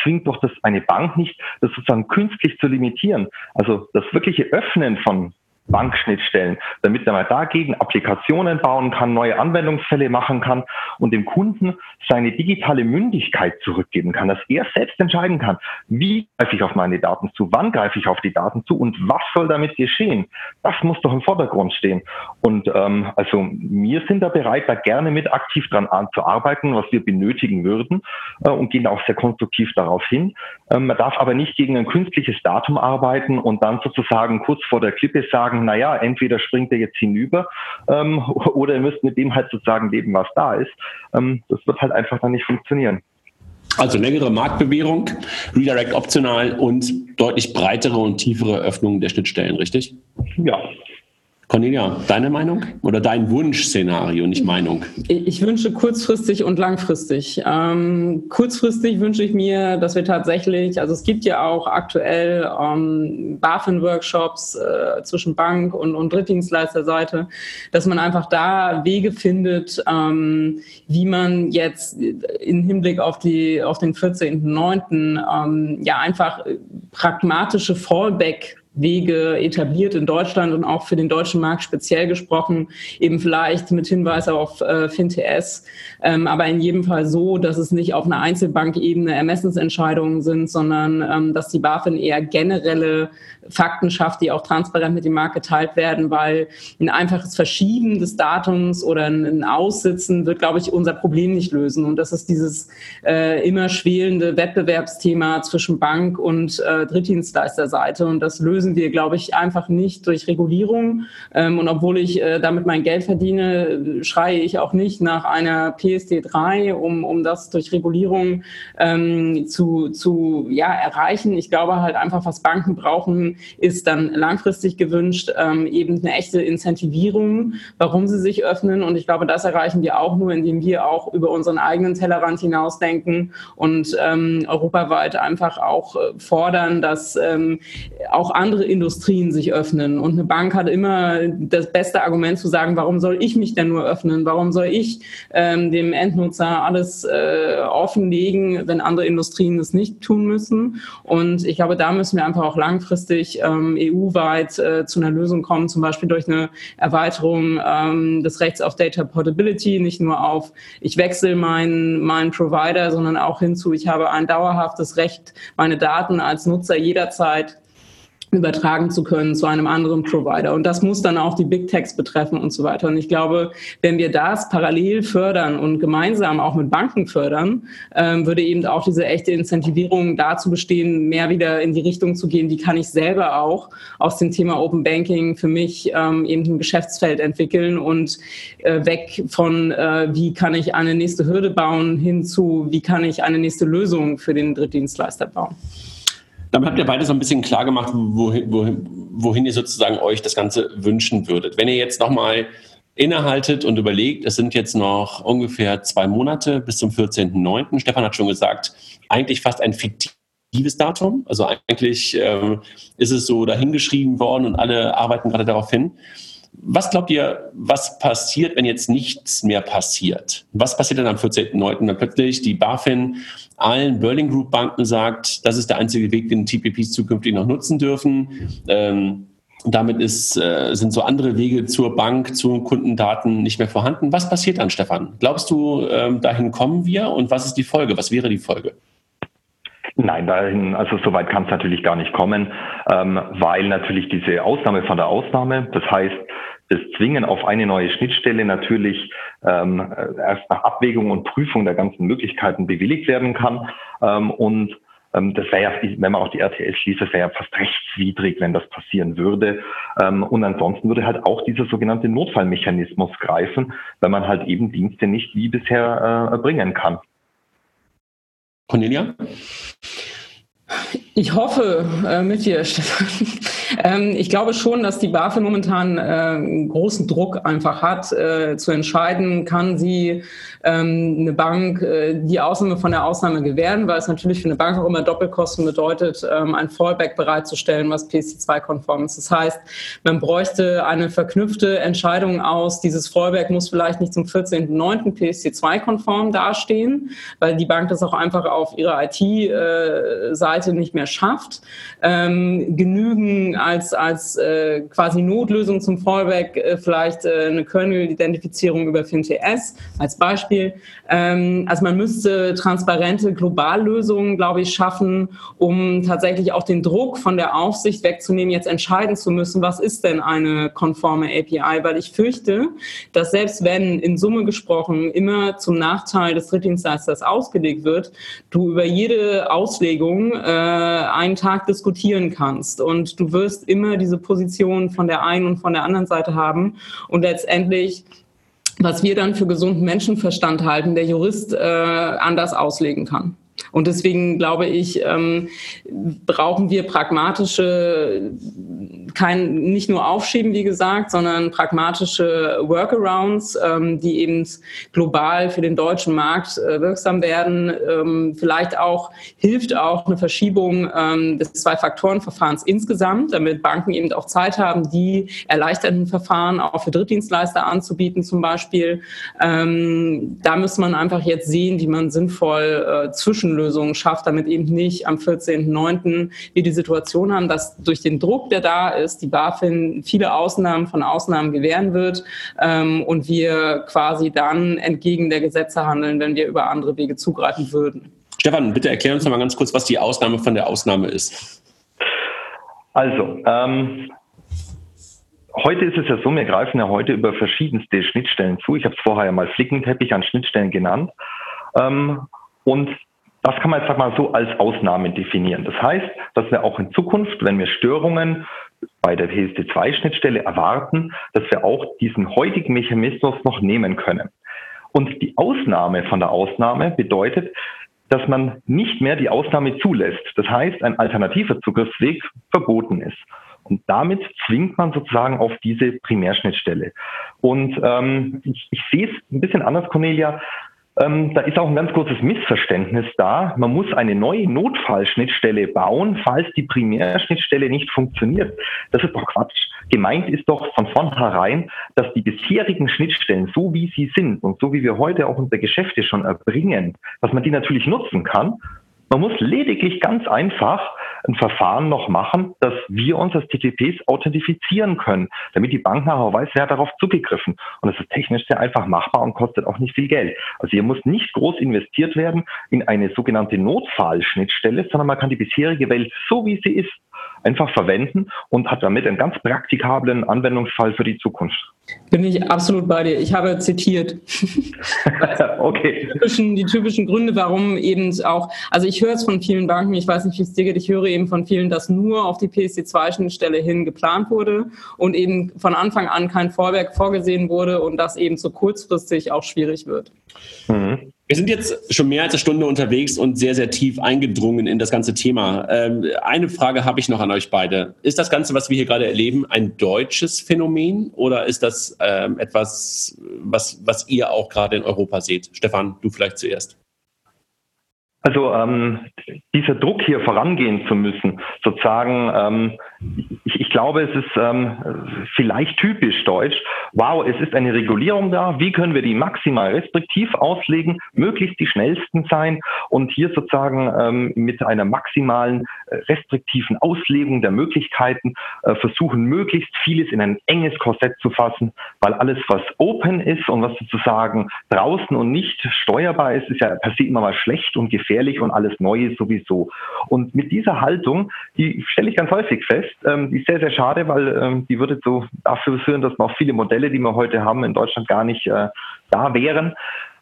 zwingt doch das eine Bank nicht, das sozusagen künstlich zu limitieren. Also das wirkliche Öffnen von Bankschnittstellen, damit er mal dagegen Applikationen bauen kann, neue Anwendungsfälle machen kann und dem Kunden seine digitale Mündigkeit zurückgeben kann, dass er selbst entscheiden kann, wie greife ich auf meine Daten zu, wann greife ich auf die Daten zu und was soll damit geschehen. Das muss doch im Vordergrund stehen. Und ähm, also wir sind da bereit, da gerne mit aktiv dran zu arbeiten, was wir benötigen würden äh, und gehen auch sehr konstruktiv darauf hin. Ähm, man darf aber nicht gegen ein künstliches Datum arbeiten und dann sozusagen kurz vor der Klippe sagen, sagen, naja, entweder springt er jetzt hinüber ähm, oder ihr müsst mit dem halt sozusagen leben, was da ist. Ähm, das wird halt einfach dann nicht funktionieren. Also längere Marktbewährung, Redirect optional und deutlich breitere und tiefere Öffnungen der Schnittstellen, richtig? Ja, Cornelia, deine Meinung oder dein Wunschszenario, nicht Meinung? Ich wünsche kurzfristig und langfristig. Ähm, kurzfristig wünsche ich mir, dass wir tatsächlich, also es gibt ja auch aktuell ähm, BaFin-Workshops äh, zwischen Bank und, und Drittdienstleisterseite, dass man einfach da Wege findet, ähm, wie man jetzt im Hinblick auf, die, auf den 14.09. Ähm, ja einfach pragmatische Fallback Wege etabliert in Deutschland und auch für den deutschen Markt speziell gesprochen, eben vielleicht mit Hinweis auf äh, FinTS, ähm, aber in jedem Fall so, dass es nicht auf einer Einzelbankebene Ermessensentscheidungen sind, sondern ähm, dass die BaFin eher generelle Fakten schafft, die auch transparent mit dem Markt geteilt werden, weil ein einfaches Verschieben des Datums oder ein Aussitzen wird, glaube ich, unser Problem nicht lösen. Und das ist dieses äh, immer schwelende Wettbewerbsthema zwischen Bank und äh, Drittdienstleisterseite. Und das lösen wir, glaube ich, einfach nicht durch Regulierung. Ähm, und obwohl ich äh, damit mein Geld verdiene, schreie ich auch nicht nach einer PSD3, um, um das durch Regulierung ähm, zu, zu ja, erreichen. Ich glaube halt einfach, was Banken brauchen, ist dann langfristig gewünscht ähm, eben eine echte Incentivierung, warum sie sich öffnen. Und ich glaube, das erreichen wir auch nur, indem wir auch über unseren eigenen Tellerrand hinausdenken und ähm, europaweit einfach auch äh, fordern, dass ähm, auch andere Industrien sich öffnen. Und eine Bank hat immer das beste Argument zu sagen, warum soll ich mich denn nur öffnen? Warum soll ich ähm, dem Endnutzer alles äh, offenlegen, wenn andere Industrien es nicht tun müssen? Und ich glaube, da müssen wir einfach auch langfristig ähm, EU-weit äh, zu einer Lösung kommen, zum Beispiel durch eine Erweiterung ähm, des Rechts auf Data Portability, nicht nur auf, ich wechsle meinen, meinen Provider, sondern auch hinzu, ich habe ein dauerhaftes Recht, meine Daten als Nutzer jederzeit übertragen zu können zu einem anderen Provider. Und das muss dann auch die Big Techs betreffen und so weiter. Und ich glaube, wenn wir das parallel fördern und gemeinsam auch mit Banken fördern, ähm, würde eben auch diese echte Incentivierung dazu bestehen, mehr wieder in die Richtung zu gehen, wie kann ich selber auch aus dem Thema Open Banking für mich ähm, eben ein Geschäftsfeld entwickeln und äh, weg von, äh, wie kann ich eine nächste Hürde bauen, hin zu, wie kann ich eine nächste Lösung für den Drittdienstleister bauen. Damit habt ihr beide so ein bisschen klar gemacht, wohin, wohin, wohin ihr sozusagen euch das Ganze wünschen würdet. Wenn ihr jetzt nochmal innehaltet und überlegt, es sind jetzt noch ungefähr zwei Monate bis zum 14.09. Stefan hat schon gesagt, eigentlich fast ein fiktives Datum. Also eigentlich ähm, ist es so dahingeschrieben worden und alle arbeiten gerade darauf hin. Was glaubt ihr, was passiert, wenn jetzt nichts mehr passiert? Was passiert dann am 14.09., wenn plötzlich die BaFin allen Berlin Group Banken sagt, das ist der einzige Weg, den TPPs zukünftig noch nutzen dürfen? Ähm, damit ist, äh, sind so andere Wege zur Bank, zu Kundendaten nicht mehr vorhanden. Was passiert dann, Stefan? Glaubst du, ähm, dahin kommen wir und was ist die Folge? Was wäre die Folge? Nein, dahin, also so weit kann es natürlich gar nicht kommen, ähm, weil natürlich diese Ausnahme von der Ausnahme, das heißt, das Zwingen auf eine neue Schnittstelle natürlich ähm, erst nach Abwägung und Prüfung der ganzen Möglichkeiten bewilligt werden kann. Ähm, und ähm, das wäre ja, wenn man auch die RTL schließt, das wäre ja fast rechtswidrig, wenn das passieren würde. Ähm, und ansonsten würde halt auch dieser sogenannte Notfallmechanismus greifen, wenn man halt eben Dienste nicht wie bisher äh, erbringen kann. Cornelia? Ich hoffe äh, mit dir, Stefan. Ähm, ich glaube schon, dass die BaFin momentan äh, großen Druck einfach hat, äh, zu entscheiden, kann sie ähm, eine Bank äh, die Ausnahme von der Ausnahme gewähren, weil es natürlich für eine Bank auch immer Doppelkosten bedeutet, ähm, ein Fallback bereitzustellen, was PSD2-konform ist. Das heißt, man bräuchte eine verknüpfte Entscheidung aus, dieses Fallback muss vielleicht nicht zum 14.09. PSD2-konform dastehen, weil die Bank das auch einfach auf ihrer IT-Seite nicht mehr schafft. Ähm, genügen als, als äh, quasi Notlösung zum Fallback äh, vielleicht äh, eine Kernel-Identifizierung über FinTS als Beispiel. Ähm, also man müsste transparente Globallösungen, glaube ich, schaffen, um tatsächlich auch den Druck von der Aufsicht wegzunehmen, jetzt entscheiden zu müssen, was ist denn eine konforme API, weil ich fürchte, dass selbst wenn in Summe gesprochen immer zum Nachteil des Drittdienstleisters ausgelegt wird, du über jede Auslegung äh, einen Tag diskutieren kannst und du wirst immer diese Position von der einen und von der anderen Seite haben und letztendlich was wir dann für gesunden Menschenverstand halten, der Jurist äh, anders auslegen kann. Und deswegen glaube ich, ähm, brauchen wir pragmatische, kein, nicht nur Aufschieben, wie gesagt, sondern pragmatische Workarounds, ähm, die eben global für den deutschen Markt äh, wirksam werden. Ähm, vielleicht auch hilft auch eine Verschiebung ähm, des Zwei-Faktoren-Verfahrens insgesamt, damit Banken eben auch Zeit haben, die erleichterten Verfahren auch für Drittdienstleister anzubieten zum Beispiel. Ähm, da muss man einfach jetzt sehen, wie man sinnvoll äh, zwischen Zwischenlösungen schafft, damit eben nicht am 14.09. wir die Situation haben, dass durch den Druck, der da ist, die BaFin viele Ausnahmen von Ausnahmen gewähren wird ähm, und wir quasi dann entgegen der Gesetze handeln, wenn wir über andere Wege zugreifen würden. Stefan, bitte erklär uns mal ganz kurz, was die Ausnahme von der Ausnahme ist. Also, ähm, Heute ist es ja so, wir greifen ja heute über verschiedenste Schnittstellen zu. Ich habe es vorher ja mal Flickenteppich an Schnittstellen genannt. Ähm, und das kann man jetzt sag mal so als Ausnahme definieren. Das heißt, dass wir auch in Zukunft, wenn wir Störungen bei der PSD2-Schnittstelle erwarten, dass wir auch diesen heutigen Mechanismus noch nehmen können. Und die Ausnahme von der Ausnahme bedeutet, dass man nicht mehr die Ausnahme zulässt. Das heißt, ein alternativer Zugriffsweg verboten ist. Und damit zwingt man sozusagen auf diese Primärschnittstelle. Und ähm, ich, ich sehe es ein bisschen anders, Cornelia Ähm, da ist auch ein ganz großes Missverständnis da. Man muss eine neue Notfallschnittstelle bauen, falls die Primärschnittstelle nicht funktioniert. Das ist doch Quatsch. Gemeint ist doch von vornherein, dass die bisherigen Schnittstellen, so wie sie sind und so wie wir heute auch unsere Geschäfte schon erbringen, dass man die natürlich nutzen kann man muss lediglich ganz einfach ein Verfahren noch machen, dass wir uns als TTPs authentifizieren können, damit die Bank nachher weiß, wer hat darauf zugegriffen. Und das ist technisch sehr einfach machbar und kostet auch nicht viel Geld. Also hier muss nicht groß investiert werden in eine sogenannte Notfallschnittstelle, sondern man kann die bisherige Welt so wie sie ist einfach verwenden und hat damit einen ganz praktikablen Anwendungsfall für die Zukunft. Bin ich absolut bei dir. Ich habe zitiert. okay. Die typischen, die typischen, Gründe, warum eben auch, also ich höre es von vielen Banken, ich weiß nicht, wie es dir geht, ich höre eben von vielen, dass nur auf die PSD2-Schnittstelle hin geplant wurde und eben von Anfang an kein Vorwerk vorgesehen wurde und das eben so kurzfristig auch schwierig wird. Mhm. Wir sind jetzt schon mehr als eine Stunde unterwegs und sehr, sehr tief eingedrungen in das ganze Thema. Ähm, eine Frage habe ich noch an euch beide. Ist das Ganze, was wir hier gerade erleben, ein deutsches Phänomen oder ist das ähm, etwas, was, was ihr auch gerade in Europa seht? Stefan, du vielleicht zuerst. Also ähm, dieser Druck hier vorangehen zu müssen, sozusagen, ähm, ich, ich, glaube, es ist ähm, vielleicht typisch deutsch. Wow, es ist eine Regulierung da. Wie können wir die maximal restriktiv auslegen, möglichst die schnellsten sein und hier sozusagen ähm, mit einer maximalen restriktiven Auslegung der Möglichkeiten äh, versuchen, möglichst vieles in ein enges Korsett zu fassen, weil alles, was open ist und was sozusagen draußen und nicht steuerbar ist, ist ja per se immer mal schlecht und gefährlich und alles Neue sowieso. Und mit dieser Haltung, die stelle ich ganz häufig fest, ähm, die ist sehr, sehr schade, weil ähm, die würde so dafür führen, dass man auch viele Modelle, die wir heute haben, in Deutschland gar nicht äh, da wären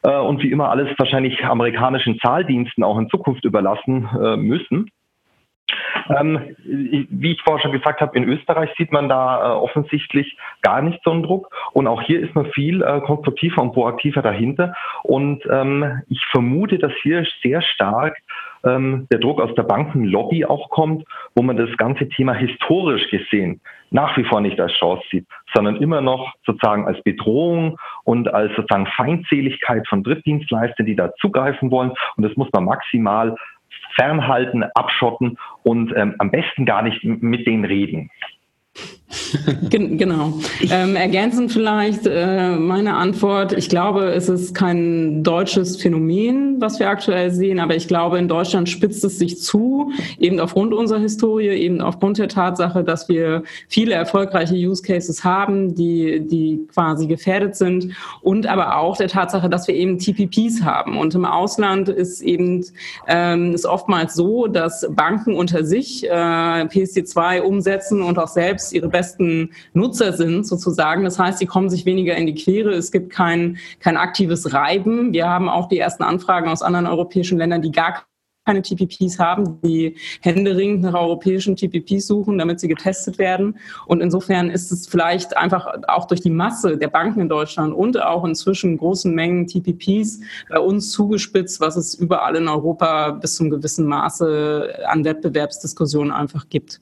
äh, und wie immer alles wahrscheinlich amerikanischen Zahldiensten auch in Zukunft überlassen müssen. Ähm, wie ich vorher schon gesagt habe, in Österreich sieht man da äh, offensichtlich gar nicht so einen Druck. Und auch hier ist man viel äh, konstruktiver und proaktiver dahinter. Und ähm, ich vermute, dass hier sehr stark ähm, der Druck aus der Bankenlobby auch kommt, wo man das ganze Thema historisch gesehen nach wie vor nicht als Chance sieht, sondern immer noch sozusagen als Bedrohung und als sozusagen Feindseligkeit von Drittdienstleistern, die da zugreifen wollen. Und das muss man maximal fernhalten, abschotten und ähm, am besten gar nicht mit denen reden. genau. Ähm, ergänzend vielleicht äh, meine Antwort. Ich glaube, es ist kein deutsches Phänomen, was wir aktuell sehen, aber ich glaube, in Deutschland spitzt es sich zu, eben aufgrund unserer Historie, eben aufgrund der Tatsache, dass wir viele erfolgreiche Use Cases haben, die, die quasi gefährdet sind und aber auch der Tatsache, dass wir eben TPPs haben. Und im Ausland ist eben ähm, ist oftmals so, dass Banken unter sich äh, PSD2 umsetzen und auch selbst ihre besten Nutzer sind sozusagen. Das heißt, sie kommen sich weniger in die Quere. Es gibt kein, kein aktives Reiben. Wir haben auch die ersten Anfragen aus anderen europäischen Ländern, die gar keine TPPs haben, die händeringend nach europäischen TPPs suchen, damit sie getestet werden. Und insofern ist es vielleicht einfach auch durch die Masse der Banken in Deutschland und auch inzwischen großen Mengen TPPs bei uns zugespitzt, was es überall in Europa bis zum gewissen Maße an Wettbewerbsdiskussionen einfach gibt.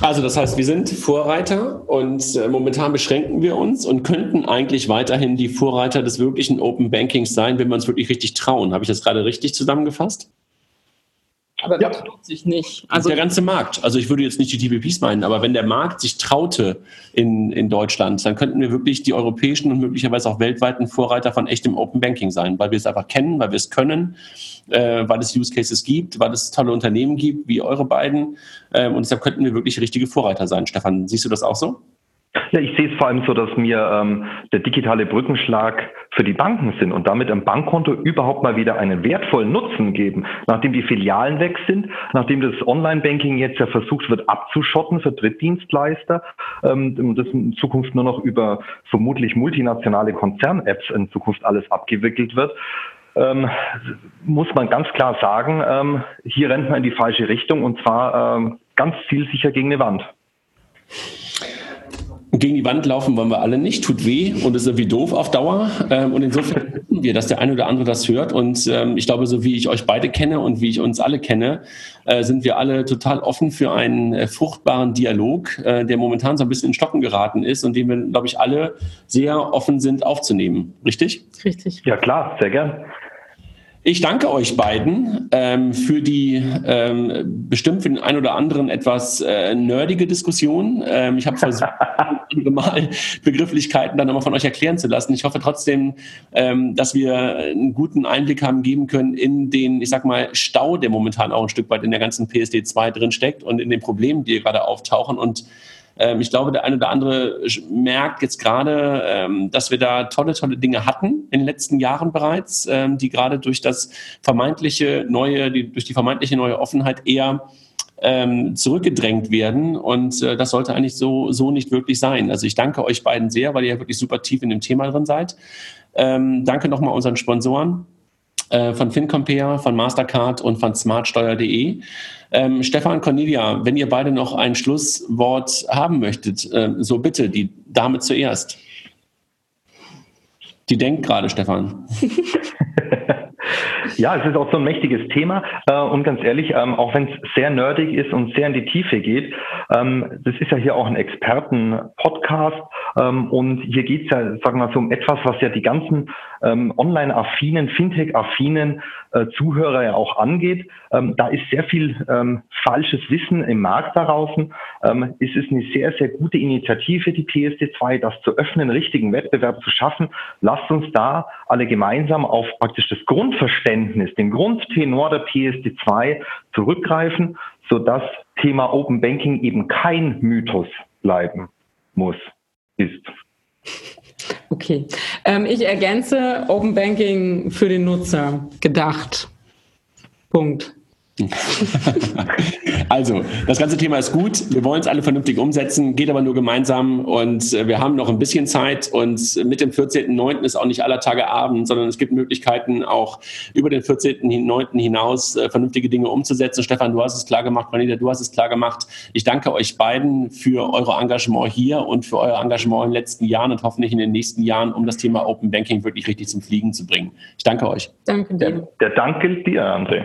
Also das heißt, wir sind Vorreiter und äh, momentan beschränken wir uns und könnten eigentlich weiterhin die Vorreiter des wirklichen Open Bankings sein, wenn wir uns wirklich richtig trauen. Habe ich das gerade richtig zusammengefasst? Aber ja. tut sich nicht. Also der ganze Markt. Also ich würde jetzt nicht die TPPs meinen, aber wenn der Markt sich traute in, in Deutschland, dann könnten wir wirklich die europäischen und möglicherweise auch weltweiten Vorreiter von echtem Open Banking sein, weil wir es einfach kennen, weil wir es können äh, weil es Use Cases gibt, weil es tolle Unternehmen gibt, wie eure beiden. Ähm, und deshalb könnten wir wirklich richtige Vorreiter sein. Stefan, siehst du das auch so? Ja, ich sehe es vor allem so, dass mir ähm, der digitale Brückenschlag für die Banken sind und damit am Bankkonto überhaupt mal wieder einen wertvollen Nutzen geben, nachdem die Filialen weg sind, nachdem das Online-Banking jetzt ja versucht wird abzuschotten für Drittdienstleister ähm, das in Zukunft nur noch über vermutlich multinationale Konzern-Apps in Zukunft alles abgewickelt wird ähm, muss man ganz klar sagen, ähm, hier rennt man in die falsche Richtung und zwar ähm, ganz zielsicher gegen eine Wand. Gegen die Wand laufen wollen wir alle nicht, tut weh und ist irgendwie doof auf Dauer. Ähm, und insofern wissen wir, dass der eine oder andere das hört. Und ähm, ich glaube, so wie ich euch beide kenne und wie ich uns alle kenne, äh, sind wir alle total offen für einen äh, fruchtbaren Dialog, äh, der momentan so ein bisschen in Stocken geraten ist und den wir, glaube ich, alle sehr offen sind aufzunehmen. Richtig? Richtig. Ja, klar, sehr gern. Ich danke euch beiden ähm, für die ähm, bestimmt für den einen oder anderen etwas äh, nerdige Diskussion. Ähm, ich habe versucht, mal Begrifflichkeiten dann nochmal von euch erklären zu lassen. Ich hoffe trotzdem, ähm, dass wir einen guten Einblick haben geben können in den, ich sag mal, Stau, der momentan auch ein Stück weit in der ganzen PSD 2 drin steckt und in den Problemen, die gerade auftauchen und ähm, ich glaube, der eine oder andere merkt jetzt gerade, ähm, dass wir da tolle, tolle Dinge hatten in den letzten Jahren bereits, ähm, die gerade durch das vermeintliche neue, die, durch die vermeintliche neue Offenheit eher ähm, zurückgedrängt werden. Und äh, das sollte eigentlich so, so nicht wirklich sein. Also ich danke euch beiden sehr, weil ihr ja wirklich super tief in dem Thema drin seid. Ähm, danke nochmal unseren Sponsoren äh, von FinCompare, von Mastercard und von smartsteuer.de. Ähm, Stefan, Cornelia, wenn ihr beide noch ein Schlusswort haben möchtet, äh, so bitte, die Dame zuerst. Die denkt gerade, Stefan. Ja, es ist auch so ein mächtiges Thema äh, und ganz ehrlich, ähm, auch wenn es sehr nerdig ist und sehr in die Tiefe geht, ähm, das ist ja hier auch ein Experten-Podcast ähm, und hier geht es ja, sagen wir mal, so um etwas, was ja die ganzen ähm, online-affinen, Fintech-affinen äh, Zuhörer ja auch angeht. Ähm, da ist sehr viel ähm, falsches Wissen im Markt da. Ähm, es ist eine sehr, sehr gute Initiative, die PSD2, das zu öffnen, richtigen Wettbewerb zu schaffen. Lasst uns da alle gemeinsam auf praktisch das Grundverständnis, den Grundtenor der PSD2 zurückgreifen, sodass Thema Open Banking eben kein Mythos bleiben muss, ist. Okay. Ähm, ich ergänze Open Banking für den Nutzer gedacht. Punkt. also, das ganze Thema ist gut. Wir wollen es alle vernünftig umsetzen, geht aber nur gemeinsam und äh, wir haben noch ein bisschen Zeit und mit dem 14.09. ist auch nicht aller Tage Abend, sondern es gibt Möglichkeiten, auch über den 14.09. hinaus äh, vernünftige Dinge umzusetzen. Stefan, du hast es klar gemacht, Cornelia, du hast es klar gemacht. Ich danke euch beiden für euer Engagement hier und für euer Engagement in den letzten Jahren und hoffentlich in den nächsten Jahren, um das Thema Open Banking wirklich richtig zum Fliegen zu bringen. Ich danke euch. Danke dir. Der, der Dank gilt dir, André.